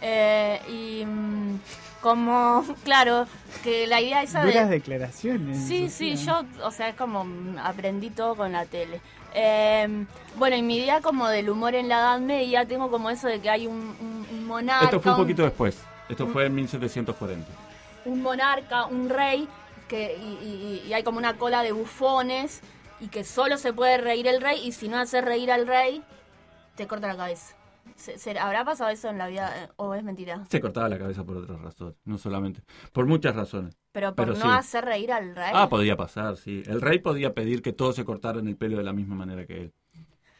Eh, mm, como, claro, que la idea esa Duras de... declaraciones. Sí, sí, yo, o sea, es como aprendí todo con la tele. Eh, bueno, y mi idea como del humor en la Edad Media, tengo como eso de que hay un, un- un monarca, Esto fue un un- poquito después. Esto fue en 1740. un monarca, un rey, que, y, y- y hay como una cola de bufones, y que solo se puede reír el rey, y si no hace reír al rey, te corta la cabeza. Se- se- ¿Habrá pasado eso en la vida eh, o es mentira? Se cortaba la cabeza por otras razones, no solamente. Por muchas razones. Pero por no sí. hacer reír al rey. Ah, podía pasar, sí. El rey podía pedir que todos se cortaran el pelo de la misma manera que él.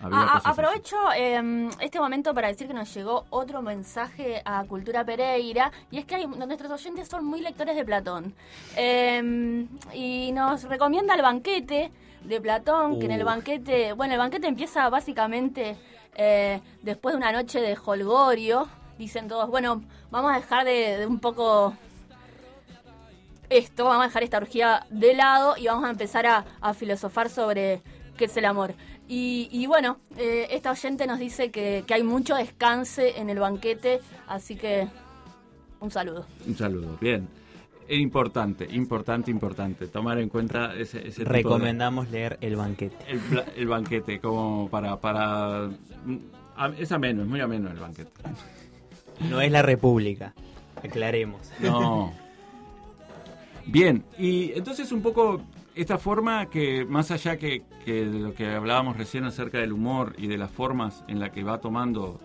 Ah, ah, aprovecho eh, este momento para decir que nos llegó otro mensaje a Cultura Pereira y es que hay, nuestros oyentes son muy lectores de Platón Eh, y nos recomienda el banquete de Platón, que en el banquete, bueno, el banquete empieza básicamente eh, después de una noche de holgorio, dicen todos, bueno, vamos a dejar de, de un poco esto, vamos a dejar esta orgía de lado y vamos a empezar a, a filosofar sobre qué es el amor. Y, y bueno, eh, esta oyente nos dice que, que hay mucho descanse en el banquete, así que un saludo. Un saludo, bien. Importante, importante, importante. Tomar en cuenta ese, ese tipo de- Recomendamos leer El Banquete. el, banquete, como para... es ameno, es muy ameno el banquete. No es la República, aclaremos. No. Bien, y entonces un poco esta forma que más allá que, que de lo que hablábamos recién acerca del humor y de las formas en la que va tomando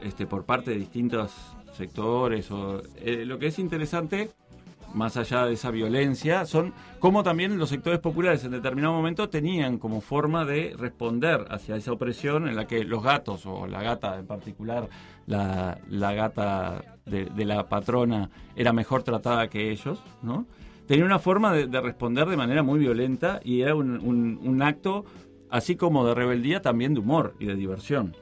este por parte de distintos sectores o eh, lo que es interesante más allá de esa violencia son cómo también los sectores populares en determinado momento tenían como forma de responder hacia esa opresión en la que los gatos o la gata en particular la, la gata de, la patrona era mejor tratada que ellos no tenía una forma de, de responder de manera muy violenta y era un- un acto, así como de rebeldía, también de humor y de diversión.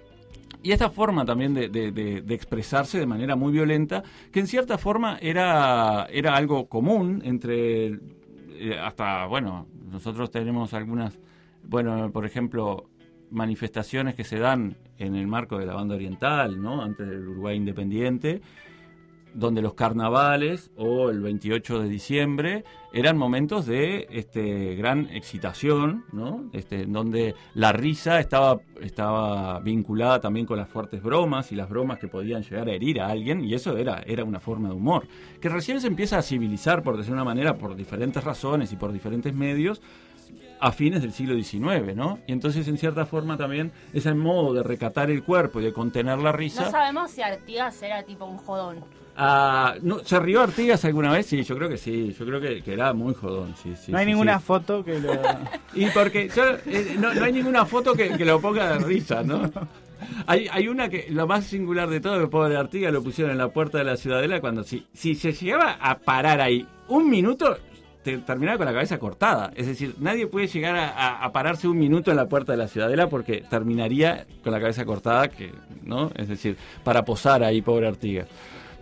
Y esta forma también de, de- de- de expresarse de manera muy violenta, que en cierta forma era, era algo común entre, eh, hasta, bueno, nosotros tenemos algunas, bueno, por ejemplo, manifestaciones que se dan en el marco de la banda oriental, ¿no? Antes del Uruguay independiente, donde los carnavales o el 28 de diciembre eran momentos de este, gran excitación, ¿no? Este, donde la risa estaba, estaba vinculada también con las fuertes bromas y las bromas que podían llegar a herir a alguien, y eso era, era una forma de humor, que recién se empieza a civilizar, por decir una manera, por diferentes razones y por diferentes medios, a fines del siglo XIX, ¿no? Y entonces, en cierta forma, también ese modo de recatar el cuerpo y de contener la risa... No sabemos si Artigas era tipo un jodón. Ah, no, ¿Se rió Artigas alguna vez? Sí, yo creo que sí. Yo creo que, que era muy jodón. Sí, sí, no hay sí, ninguna foto que lo... Y porque yo, eh, no, no hay ninguna foto que, que lo ponga de risa, ¿no? Hay, hay una que, lo más singular de todo, que el pobre Artigas lo pusieron en la puerta de la ciudadela cuando si, si se llegaba a parar ahí un minuto, te terminaba con la cabeza cortada. Es decir, nadie puede llegar a, a- a pararse un minuto en la puerta de la ciudadela porque terminaría con la cabeza cortada, que, ¿no? Es decir, para posar ahí, pobre Artigas.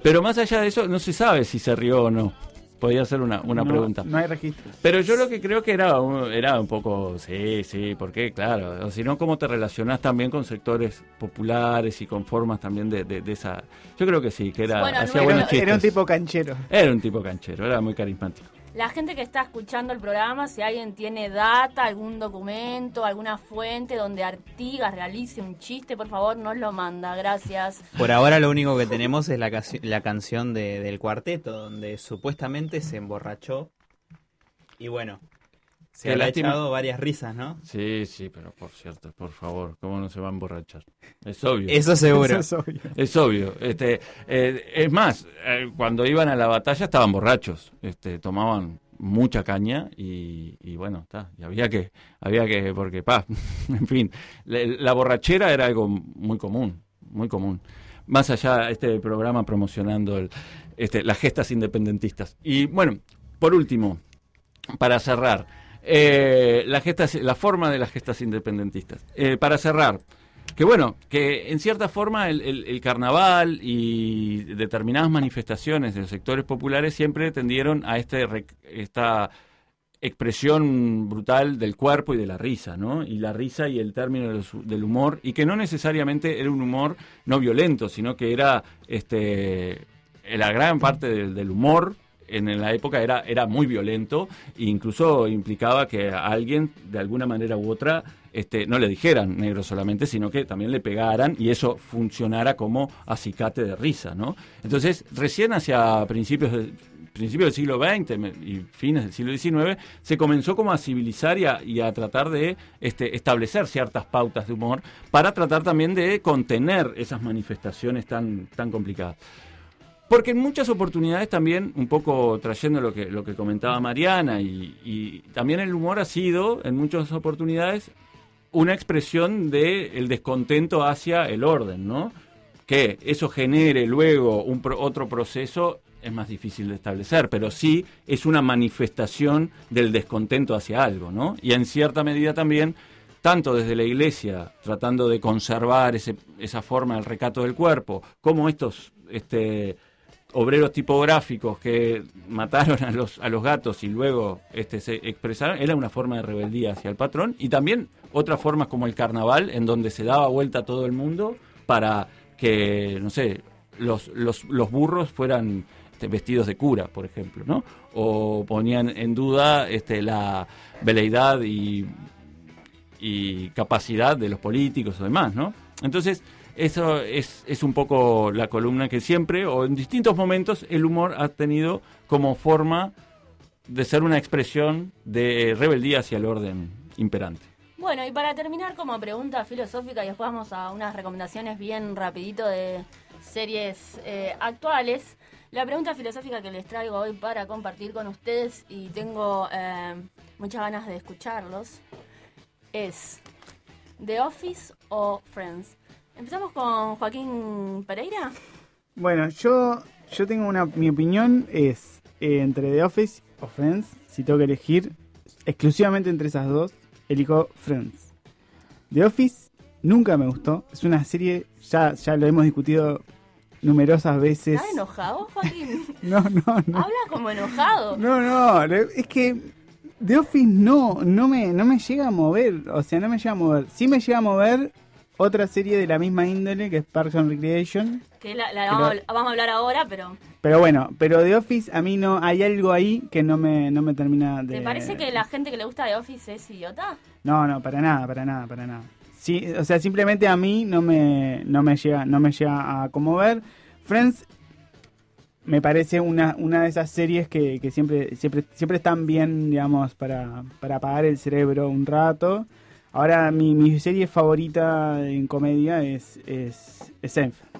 Pero más allá de eso, no se sabe si se rió o no. Podría ser una, una no, pregunta. No hay registro. Pero yo lo que creo que era un, era un poco, sí, sí, porque claro, o si no, ¿cómo te relacionás también con sectores populares y con formas también de, de- de esa... Yo creo que sí, que era... Bueno, hacía no buenos era- chistes. Era un tipo canchero. Era un tipo canchero, era muy carismático. La gente que está escuchando el programa, si alguien tiene data, algún documento, alguna fuente donde Artigas realice un chiste, por favor, nos lo manda. Gracias. Por ahora lo único que tenemos es la, la canción de- del cuarteto, donde supuestamente se emborrachó. Y bueno, Se ha echado varias risas, ¿no? Sí, sí, pero por cierto, por favor, ¿cómo no se va a emborrachar? Es obvio. Eso seguro. Eso es obvio. Es obvio. Este, eh, es más, eh, cuando iban a la batalla estaban borrachos, este, tomaban mucha caña y, y bueno, está, y había que, había que, porque, pa, en fin, la, la borrachera era algo muy común, muy común. Más allá, este programa promocionando el, este, las gestas independentistas. Y bueno, por último, para cerrar, eh, la, gestas, la forma de las gestas independentistas. Eh, para cerrar, que bueno, que en cierta forma el, carnaval y determinadas manifestaciones de los sectores populares siempre tendieron a este esta expresión brutal del cuerpo y de la risa, ¿no? Y la risa y el término del, humor, y que no necesariamente era un humor no violento, sino que era este la gran parte del humor en la época era, era muy violento e incluso implicaba que a alguien de alguna manera u otra este, no le dijeran negro solamente, sino que también le pegaran y eso funcionara como acicate de risa, ¿no? Entonces, recién hacia principios principios del siglo XX y fines del siglo XIX, se comenzó como a civilizar y a, y a tratar de este, establecer ciertas pautas de humor para tratar también de contener esas manifestaciones tan, tan complicadas. Porque en muchas oportunidades también, un poco trayendo lo que, lo que comentaba Mariana, y, también el humor ha sido, en muchas oportunidades, una expresión del descontento hacia el orden, ¿no? Que eso genere luego un pro- otro proceso es más difícil de establecer, pero sí es una manifestación del descontento hacia algo, ¿no? Y en cierta medida también, tanto desde la iglesia, tratando de conservar ese- esa forma del recato del cuerpo, como estos este, obreros tipográficos que mataron a los, a los gatos y luego este, se expresaron, era una forma de rebeldía hacia el patrón, y también otras formas como el carnaval, en donde se daba vuelta a todo el mundo para que, no sé, los, los, los burros fueran este, vestidos de cura, por ejemplo, ¿no? O ponían en duda este, la veleidad y, y capacidad de los políticos o demás, ¿no? Entonces, eso es, es un poco la columna que siempre, o en distintos momentos, el humor ha tenido como forma de ser una expresión de rebeldía hacia el orden imperante. Bueno, y para terminar como pregunta filosófica y después vamos a unas recomendaciones bien rapidito de series eh, actuales. La pregunta filosófica que les traigo hoy para compartir con ustedes y tengo eh, muchas ganas de escucharlos es The Office o Friends. Empezamos con Joaquín Pereira. Bueno, yo, yo tengo una. Mi opinión es eh, entre The Office o Friends. Si tengo que elegir exclusivamente entre esas dos, elijo Friends. The Office nunca me gustó. Es una serie, ya, ya lo hemos discutido numerosas veces. ¿Estás enojado, Joaquín? No, no, no. Habla como enojado. No, no, es que The Office no, no me, no me llega a mover, o sea, no me llega a mover. Sí me llega a mover otra serie de la misma índole que es Parks and Recreation, Que la, la vamos, a- vamos a hablar ahora, pero pero bueno, pero The Office a mí no, hay algo ahí que no me, no me termina de... ¿te parece que la gente que le gusta The Office es idiota? No, no, para nada, para nada, para nada. Sí, o sea, simplemente a mí no me, no me llega, no me llega a conmover. Friends me parece una, una de esas series que, que siempre, siempre, siempre están bien, digamos, para, para apagar el cerebro un rato. Ahora mi, mi serie favorita en comedia es, es, es Seinfeld.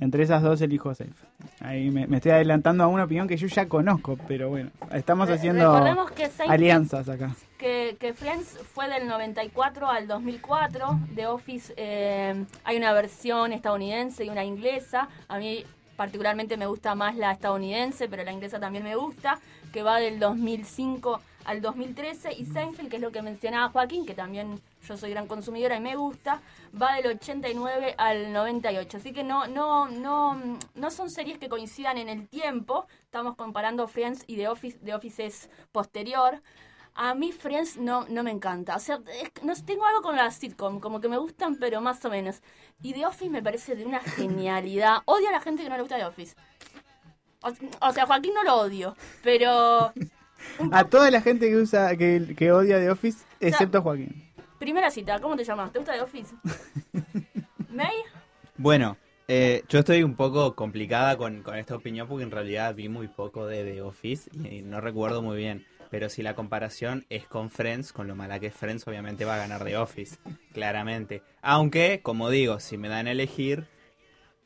Entre esas dos elijo Seinfeld. Ahí me, me estoy adelantando a una opinión que yo ya conozco, pero bueno, estamos haciendo que Seinfeld- alianzas acá. Que, que Friends fue del 94 al 2004. The Office eh, hay una versión estadounidense y una inglesa. A mí particularmente me gusta más la estadounidense, pero la inglesa también me gusta, que va del 2005 al 2013. Y Seinfeld, que es lo que mencionaba Joaquín, que también yo soy gran consumidora y me gusta, va del 89 al 98. Así que no, no, no, no son series que coincidan en el tiempo. Estamos comparando Friends y The Office. The Office es posterior. A mí Friends no, no me encanta. O sea, es no, tengo algo con la sitcom, como que me gustan, pero más o menos. Y The Office me parece de una genialidad. Odio a la gente que no le gusta The Office. O, o sea, Joaquín no lo odio, pero... A toda la gente que usa, que, que odia The Office, excepto Joaquín. Primera cita, ¿cómo te llamas? ¿Te gusta The Office? ¿May? Bueno, eh, yo estoy un poco complicada con, con esta opinión porque en realidad vi muy poco de The Office y no recuerdo muy bien. Pero si la comparación es con Friends, con lo mala que es Friends, obviamente va a ganar The Office, claramente. Aunque, como digo, si me dan a elegir,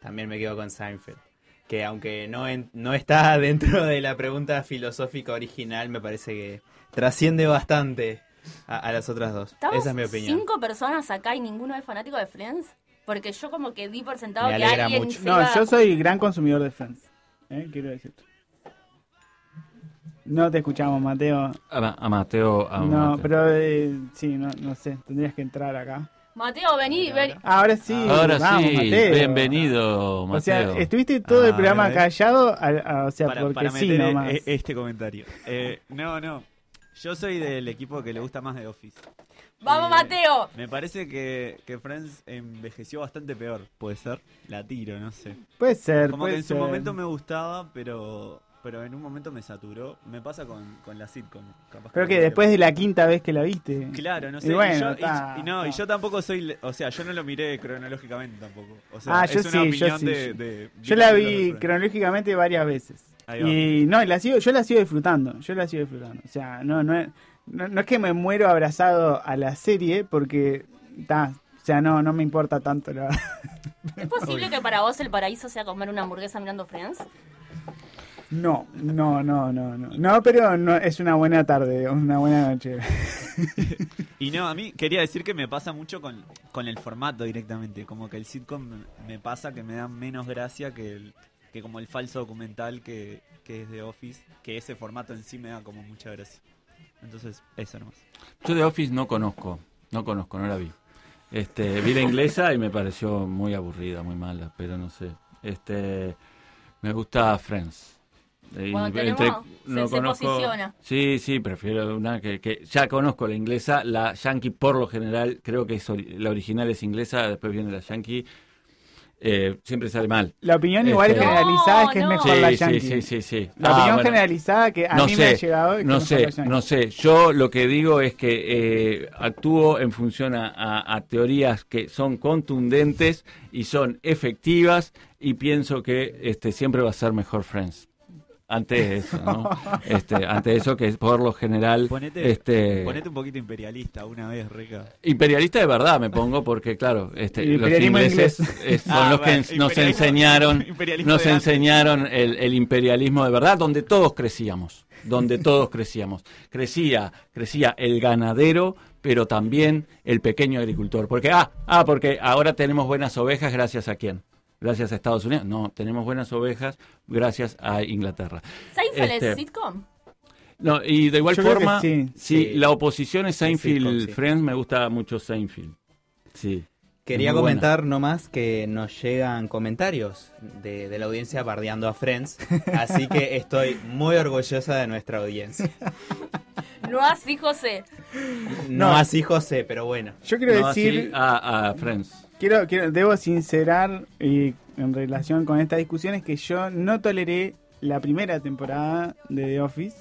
también me quedo con Seinfeld. Que aunque no, en- no está dentro de la pregunta filosófica original, me parece que trasciende bastante a, a las otras dos. ¿Estamos Esa es mi opinión. cinco personas acá y ninguno es fanático de Friends? Porque yo como que di por sentado Me que alguien mucho. se No, iba- yo soy gran consumidor de Friends. ¿eh? Quiero decirte. No te escuchamos, Mateo. A, a Mateo. A no, Mateo. pero eh, sí, no, no sé. Tendrías que entrar acá. Mateo, vení, vení. Ahora sí. Ahora vamos, sí, Mateo. bienvenido, Mateo. O sea, estuviste todo el Ah, programa ¿verdad? callado, a- a- o sea, para, porque para sí meter nomás. e- este comentario. Eh, no, no. Yo soy del equipo que le gusta más de Office. Vamos, Eh, Mateo. Me parece que, que Friends envejeció bastante peor. Puede ser. La tiro, no sé. Puede ser, Como puede que en su momento me gustaba, pero pero en un momento me saturó. Me pasa con, con la sitcom. capaz Pero que después de la quinta vez que la viste. Claro, no sé. y bueno, yo, y- está, y no, y yo tampoco soy. O sea, yo no lo miré cronológicamente tampoco. O sea, ah, es yo una sí, yo sí. de, de- yo la vi cronológicamente varias veces. Y no, y la sigo, yo la sigo disfrutando. Yo la sigo disfrutando. O sea, no, no, es- no, no es que me muero abrazado a la serie porque. ta, o sea, no, no me importa tanto la ¿Es posible que para vos el paraíso sea comer una hamburguesa mirando Friends? No, no, no, no, no. No, pero no, es una buena tarde, una buena noche. Y no, a mí quería decir que me pasa mucho con, con el formato directamente. Como que el sitcom me pasa que me da menos gracia que, el, que como el falso documental que, que es de Office. Que ese formato en sí me da como mucha gracia. Entonces, eso nomás. Yo de Office no conozco, no conozco, no la vi. Este, vi la inglesa y me pareció muy aburrida, muy mala, pero no sé. Este, me gusta Friends. Tenemos- se- se posiciona. Sí, sí, prefiero una que, que ya conozco la inglesa, la yankee por lo general, creo que es ori- la original es inglesa, después viene la yankee. Eh, siempre sale mal. La opinión igual Este- generalizada es que es mejor Sí, la yankee. Sí, sí, sí. La Ah, opinión bueno. generalizada que a no mí sé, me ha llegado es que no sé, mejor la yankee. no sé. Yo lo que digo es que eh, actúo en función a, a- a teorías que son contundentes y son efectivas y pienso que este siempre va a ser mejor Friends. Antes de eso, ¿no? Este, ante eso que por lo general Ponete, este ponete un poquito imperialista una vez, Reca. imperialista de verdad me pongo porque claro, este, los ingleses inglés. es- son Ah, los que bueno, nos enseñaron nos enseñaron el, el imperialismo de verdad donde todos crecíamos donde todos crecíamos crecía crecía el ganadero pero también el pequeño agricultor porque ah ah porque ahora tenemos buenas ovejas gracias a quién gracias a Estados Unidos no tenemos buenas ovejas gracias a Inglaterra ¿Seinfeld Este, es sitcom? no, y de igual Yo forma, sí. sí, Sí. la oposición es Seinfeld sitcom, sí. Friends, me gusta mucho Seinfeld. Sí. Quería muy buena. comentar nomás que nos llegan comentarios de, de la audiencia bardeando a Friends, así que estoy muy orgullosa de nuestra audiencia. No así, José. No, No. así José, pero bueno. Yo quiero No, decir, así a, a Friends. Quiero, quiero, debo sincerar y en relación con esta discusión es que yo no toleré la primera temporada de The Office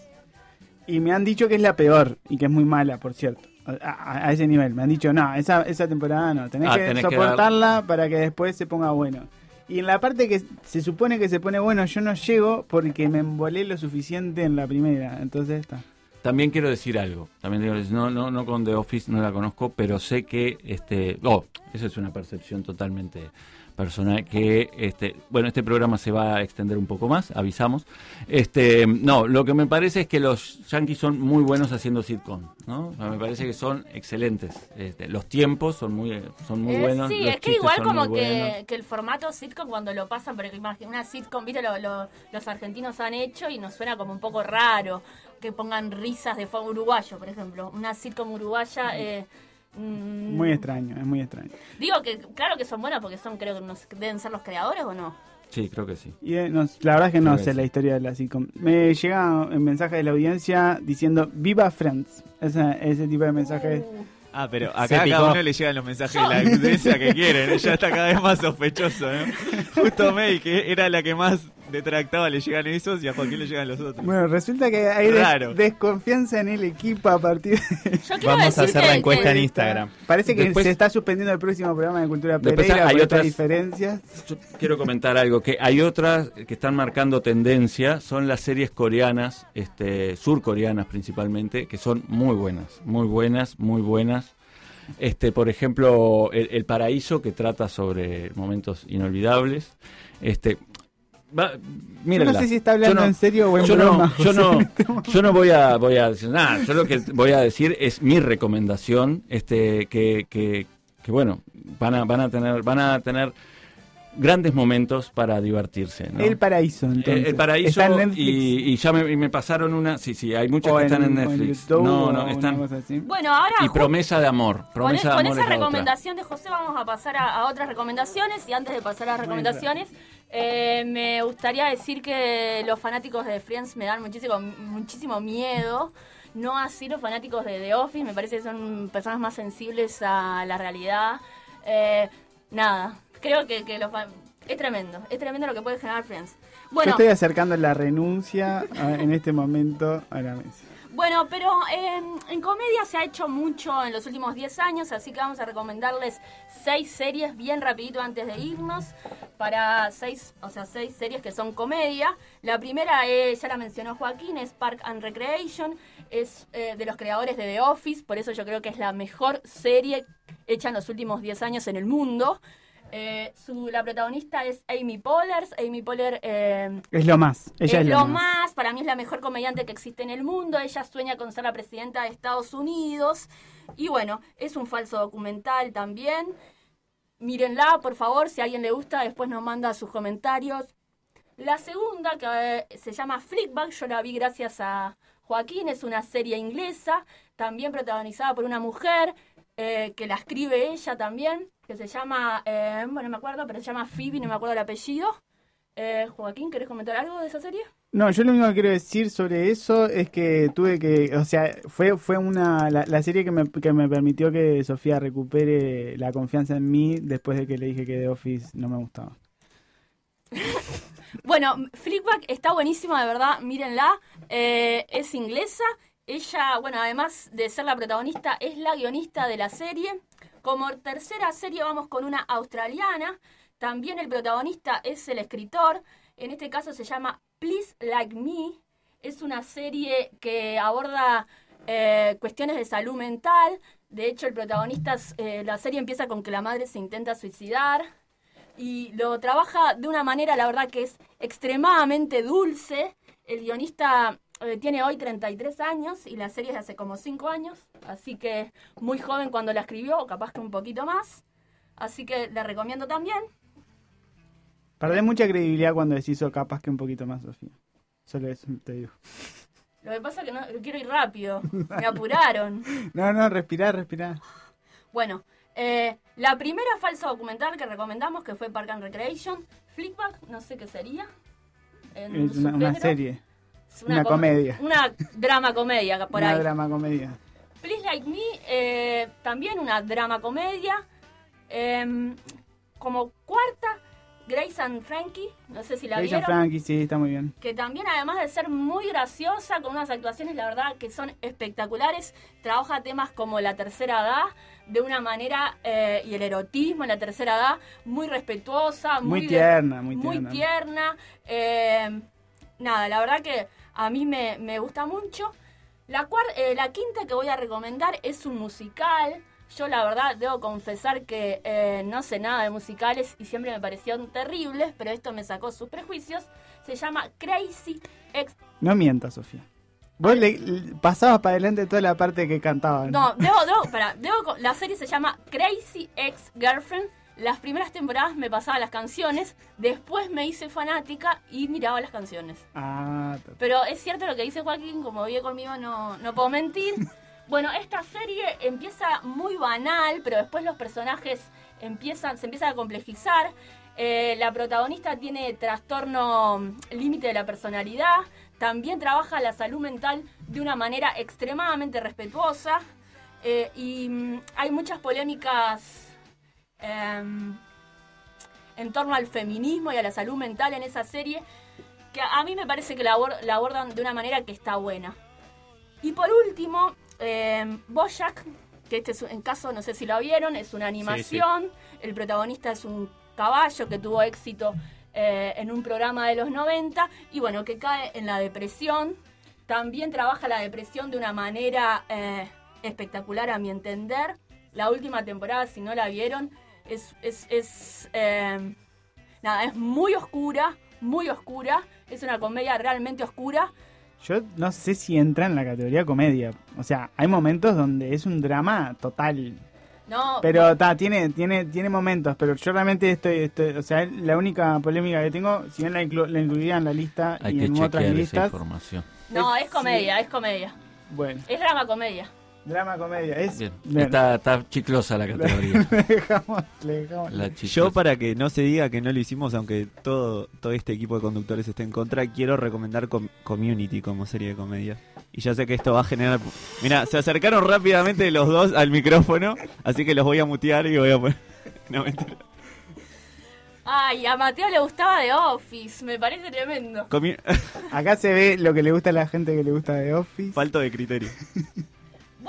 y me han dicho que es la peor y que es muy mala, por cierto. A, ese nivel, me han dicho, no, esa, esa temporada no, tenés Ah, que tenés que soportarla para que después se ponga bueno. Y en la parte que se supone que se pone bueno, yo no llego porque me embolé lo suficiente en la primera. Entonces está. También quiero decir algo. También digo, no, no, no con The Office, no la conozco, pero sé que, este, oh, eso es una percepción totalmente personal que, este, bueno, este programa se va a extender un poco más, avisamos. Este, no, lo que me parece es que los Yankees son muy buenos haciendo sitcom, ¿no? O sea, me parece que son excelentes. Este, los tiempos son muy, son muy Eh, buenos. sí, es que igual como que, que el formato sitcom cuando lo pasan, pero imagina una sitcom, viste, lo, lo- los argentinos han hecho y nos suena como un poco raro que pongan risas de forma uruguayo, por ejemplo. Una sitcom uruguaya... Eh, mm, Muy extraño, es muy extraño. Digo que claro que son buenas porque son, creo que nos, deben ser los creadores o no. Sí, creo que sí. Y eh, no, la verdad es que no Creo que sé sí. la historia de la sitcom. Me llega un mensaje de la audiencia diciendo Viva Friends. Ese, ese tipo de mensajes. Ah, pero acá a cada uno le llegan los mensajes de la audiencia que quieren. Ya está cada vez más sospechoso, ¿no? Justo May, que era la que más detractaba le llegan esos y a Joaquín le llegan los otros. Bueno, resulta que hay des- desconfianza en el equipo a partir de... Vamos a hacer la encuesta en Instagram. Parece que Después- se está suspendiendo el próximo programa de Cultura Después Pereira hay por otras- diferencias. Yo quiero comentar algo, que hay otras que están marcando tendencia, son las series coreanas, este, surcoreanas principalmente, que son muy buenas, muy buenas, muy buenas. Este, por ejemplo, El, El Paraíso, que trata sobre momentos inolvidables. Este, va, mírenla. sé si está hablando Yo en serio o en yo broma, No, yo no, este yo no voy a, voy a decir nada. Yo lo que voy a decir es mi recomendación, este, que, que, que bueno, van a, van a tener, van a tener grandes momentos para divertirse. ¿no? El Paraíso, entonces. El, el paraíso Está en Netflix. y, y ya me, y me pasaron una, sí, sí, hay muchas O que están en, en- o en Netflix. YouTube no, no, están. Bueno, ahora Y promesa de amor, con, promesa con de amor esa es recomendación de José vamos a pasar a, a otras recomendaciones y antes de pasar a las recomendaciones eh, me gustaría decir que los fanáticos de Friends me dan muchísimo, muchísimo miedo. No así los fanáticos de The Office, me parece que son personas más sensibles a la realidad. Eh, nada, creo que, que los es tremendo, es tremendo lo que puede generar Friends. Yo Bueno, estoy acercando la renuncia en este momento a la mesa. Bueno, pero eh, en comedia se ha hecho mucho en los últimos 10 años, así que vamos a recomendarles seis series bien rapidito antes de irnos para seis, o sea, seis series que son comedia. La primera es, ya la mencionó Joaquín, es Park and Recreation, es eh, de los creadores de The Office, por eso yo creo que es la mejor serie hecha en los últimos 10 años en el mundo. Eh, su, la protagonista es Amy Poehler. Amy Poehler eh, Es lo más. Ella es es, lo más. más, para mí es la mejor comediante que existe en el mundo. Ella sueña con ser la presidenta de Estados Unidos. Y bueno, es un falso documental también. Mírenla, por favor, si a alguien le gusta, después nos manda sus comentarios. La segunda, que eh, se llama Flickback, yo la vi gracias a Joaquín, es una serie inglesa, también protagonizada por una mujer, que la escribe ella también, que se llama, eh, bueno, no me acuerdo, pero se llama Phoebe, no me acuerdo el apellido. Eh, Joaquín, ¿querés comentar algo de esa serie? No, yo lo único que quiero decir sobre eso es que tuve que, o sea, fue fue una la, la serie que me, que me permitió que Sofía recupere la confianza en mí después de que le dije que The Office no me gustaba. Bueno, Flickback está buenísima, de verdad, mírenla. Eh, es inglesa. Ella, bueno, además de ser la protagonista, es la guionista de la serie. Como tercera serie vamos con una australiana. También el protagonista es el escritor. En este caso se llama Please Like Me. Es una serie que aborda eh, cuestiones de salud mental. De hecho, el protagonista, eh, la serie empieza con que la madre se intenta suicidar y lo trabaja de una manera, la verdad, que es extremadamente dulce. El guionista eh, tiene hoy 33 años y la serie es de hace como 5 años, así que muy joven cuando la escribió, o capaz que un poquito más. Así que le recomiendo también. Perdés mucha credibilidad cuando decís o capaz que un poquito más, Sofía. Solo eso te digo. Lo que pasa es que no, quiero ir rápido, me apuraron. No, no, respirá, respirá. Bueno, eh, la primera falsa documental que recomendamos, que fue Park and Recreation, Flickback, no sé qué sería. En Es una, serie. Una com- comedia. Una drama comedia por una ahí. drama comedia. Please Like Me, eh, también una drama comedia. Em, como cuarta, Grace and Frankie, no sé si la Grace and vieron. Frankie, sí, está muy bien. Que también, además de ser muy graciosa, con unas actuaciones, la verdad, que son espectaculares, trabaja temas como la tercera edad de una manera, eh, y el erotismo en la tercera edad, muy respetuosa, Muy tierna, muy tierna. tierna. Eh, nada, la verdad que a mí me, me gusta mucho. La, eh, la quinta que voy a recomendar es un musical. Yo la verdad debo confesar que eh, no sé nada de musicales y siempre me parecieron terribles, pero esto me sacó sus prejuicios. Se llama Crazy Ex... No mientas, Sofía. Vos le, le- pasabas para adelante toda la parte que cantaban. No, debo, debo, pará, debo la serie se llama Crazy Ex Girlfriend. Las primeras temporadas me pasaba las canciones, después me hice fanática y miraba las canciones. Ah, Pero es cierto lo que dice Joaquín, como vive conmigo no, no puedo mentir. Bueno, esta serie empieza muy banal, pero después los personajes empiezan, se empiezan a complejizar. Eh, la protagonista tiene trastorno mm, límite de la personalidad. También trabaja la salud mental de una manera extremadamente respetuosa. Eh, y mm, hay muchas polémicas em, en torno al feminismo y a la salud mental en esa serie, que a mí me parece que la, abor- la abordan de una manera que está buena. Y por último, eh, Bojack, que este es, en caso, no sé si lo vieron, es una animación. El protagonista es un caballo que tuvo éxito eh, en un programa de los 90 y bueno, que cae en la depresión. También trabaja la depresión de una manera eh, espectacular a mi entender. La última temporada, si no la vieron, es, es, es, eh, nada, es muy oscura, muy oscura. Es una comedia realmente oscura. Yo no sé si entra en la categoría comedia. O sea, hay momentos donde es un drama total. No, Pero ta, tiene, tiene, tiene momentos, pero yo realmente estoy, estoy- o sea, la única polémica que tengo, si bien la, inclu- la incluiría en la lista Hay y que en otras chequear esa listas, información. no, es- es comedia, es comedia. bueno, Es drama comedia. Drama comedia, es... Está, está chiclosa la categoría. le dejamos, le dejamos. La chiclosa. Yo para que no se diga que no lo hicimos, aunque todo, todo este equipo de conductores esté en contra, quiero recomendar Com- Community como serie de comedia. Y ya sé que esto va a generar... Mira, se acercaron rápidamente los dos al micrófono, así que los voy a mutear y voy a poner... No, mentira. Ay, a Mateo le gustaba The Office, me parece tremendo. Comi- Acá se ve lo que le gusta a la gente que le gusta de Office. Falto de criterio.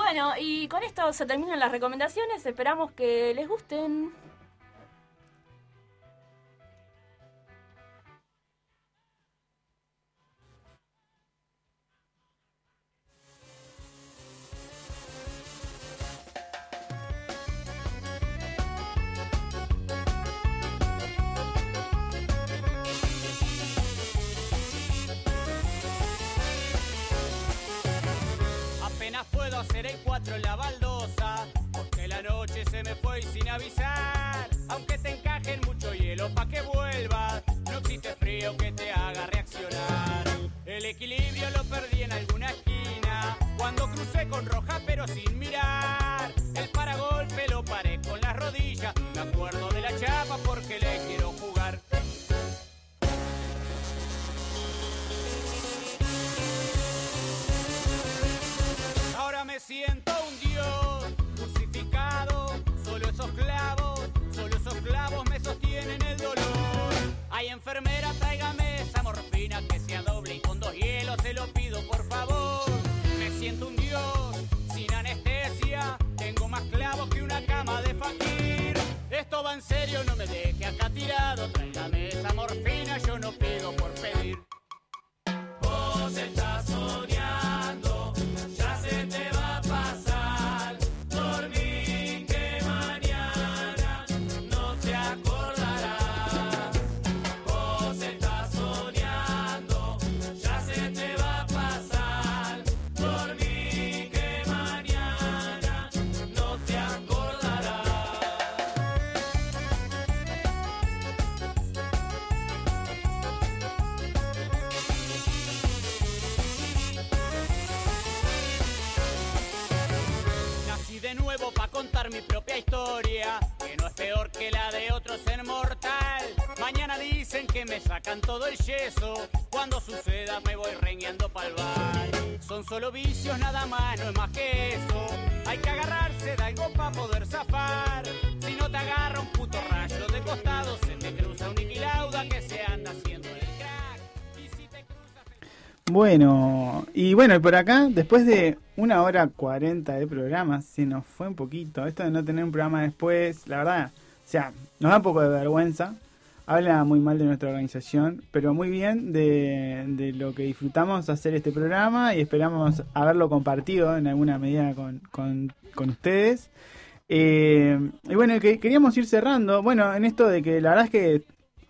Bueno, y con esto se terminan las recomendaciones, esperamos que les gusten. El 4 en la baldosa, porque la noche se me fue y sin avisar. Aunque te encajen mucho hielo pa' que vuelvas, no existe frío que te haga reaccionar. El equilibrio lo perdí en alguna esquina, cuando crucé con roja pero sin mirar. El yeso, cuando suceda me voy rengueando pa'l bar. Son solo vicios nada más, no es más que eso. Hay que agarrarse de algo para poder zafar. Si no te agarra un puto rayo de costado, se te cruza un iquilauda que se anda haciendo el crack. Y si te cruzas Bueno, y bueno, y por acá, después de una hora cuarenta de programa, se nos fue un poquito. Esto de no tener un programa después, la verdad, o sea, nos da un poco de vergüenza. Habla muy mal de nuestra organización, pero muy bien de, de lo que disfrutamos hacer este programa y esperamos haberlo compartido en alguna medida con, con, ustedes. Eh, y bueno, que queríamos ir cerrando. Bueno, en esto de que la verdad es que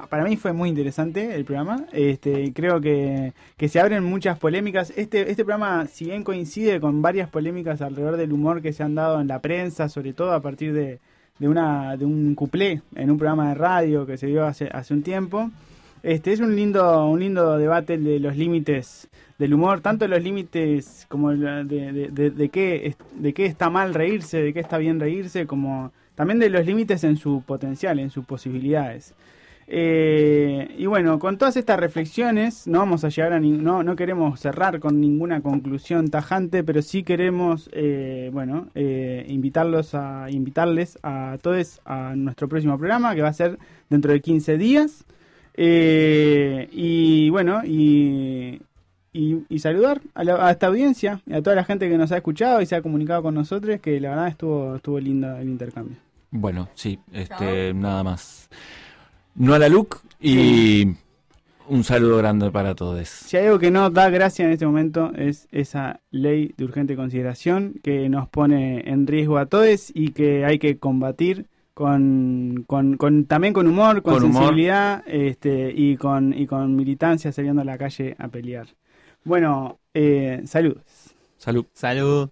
para mí fue muy interesante el programa. Este, creo que, que se abren muchas polémicas. Este, este programa, si bien coincide con varias polémicas alrededor del humor que se han dado en la prensa, sobre todo a partir de, de, una, de un cuplé en un programa de radio que se dio hace, hace un tiempo. Este es un lindo, un lindo debate de los límites del humor, tanto los límites como de, de, de, qué, de qué está mal reírse, de qué está bien reírse, como también de los límites en su potencial, en sus posibilidades. Eh, y bueno, con todas estas reflexiones, no vamos a llegar a ni- no, no queremos cerrar con ninguna conclusión tajante, pero sí queremos, eh, bueno, eh, invitarlos a invitarles a todos a nuestro próximo programa que va a ser dentro de 15 días. Eh, y bueno, y, y, y saludar a, la- a esta audiencia y a toda la gente que nos ha escuchado y se ha comunicado con nosotros, que la verdad estuvo, estuvo lindo el intercambio. Bueno, sí, este, nada más. No a la look y un saludo grande para todos. Si hay algo que no da gracia en este momento es esa ley de urgente consideración que nos pone en riesgo a todos y que hay que combatir con, con, con- también con humor, con, Con humor. sensibilidad este, y, con, y con militancia saliendo a la calle a pelear. Bueno, eh, saludos. Salud. Salud.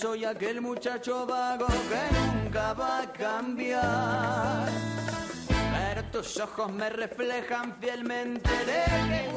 Soy aquel muchacho vago que nunca va a cambiar. Pero tus ojos me reflejan fielmente de que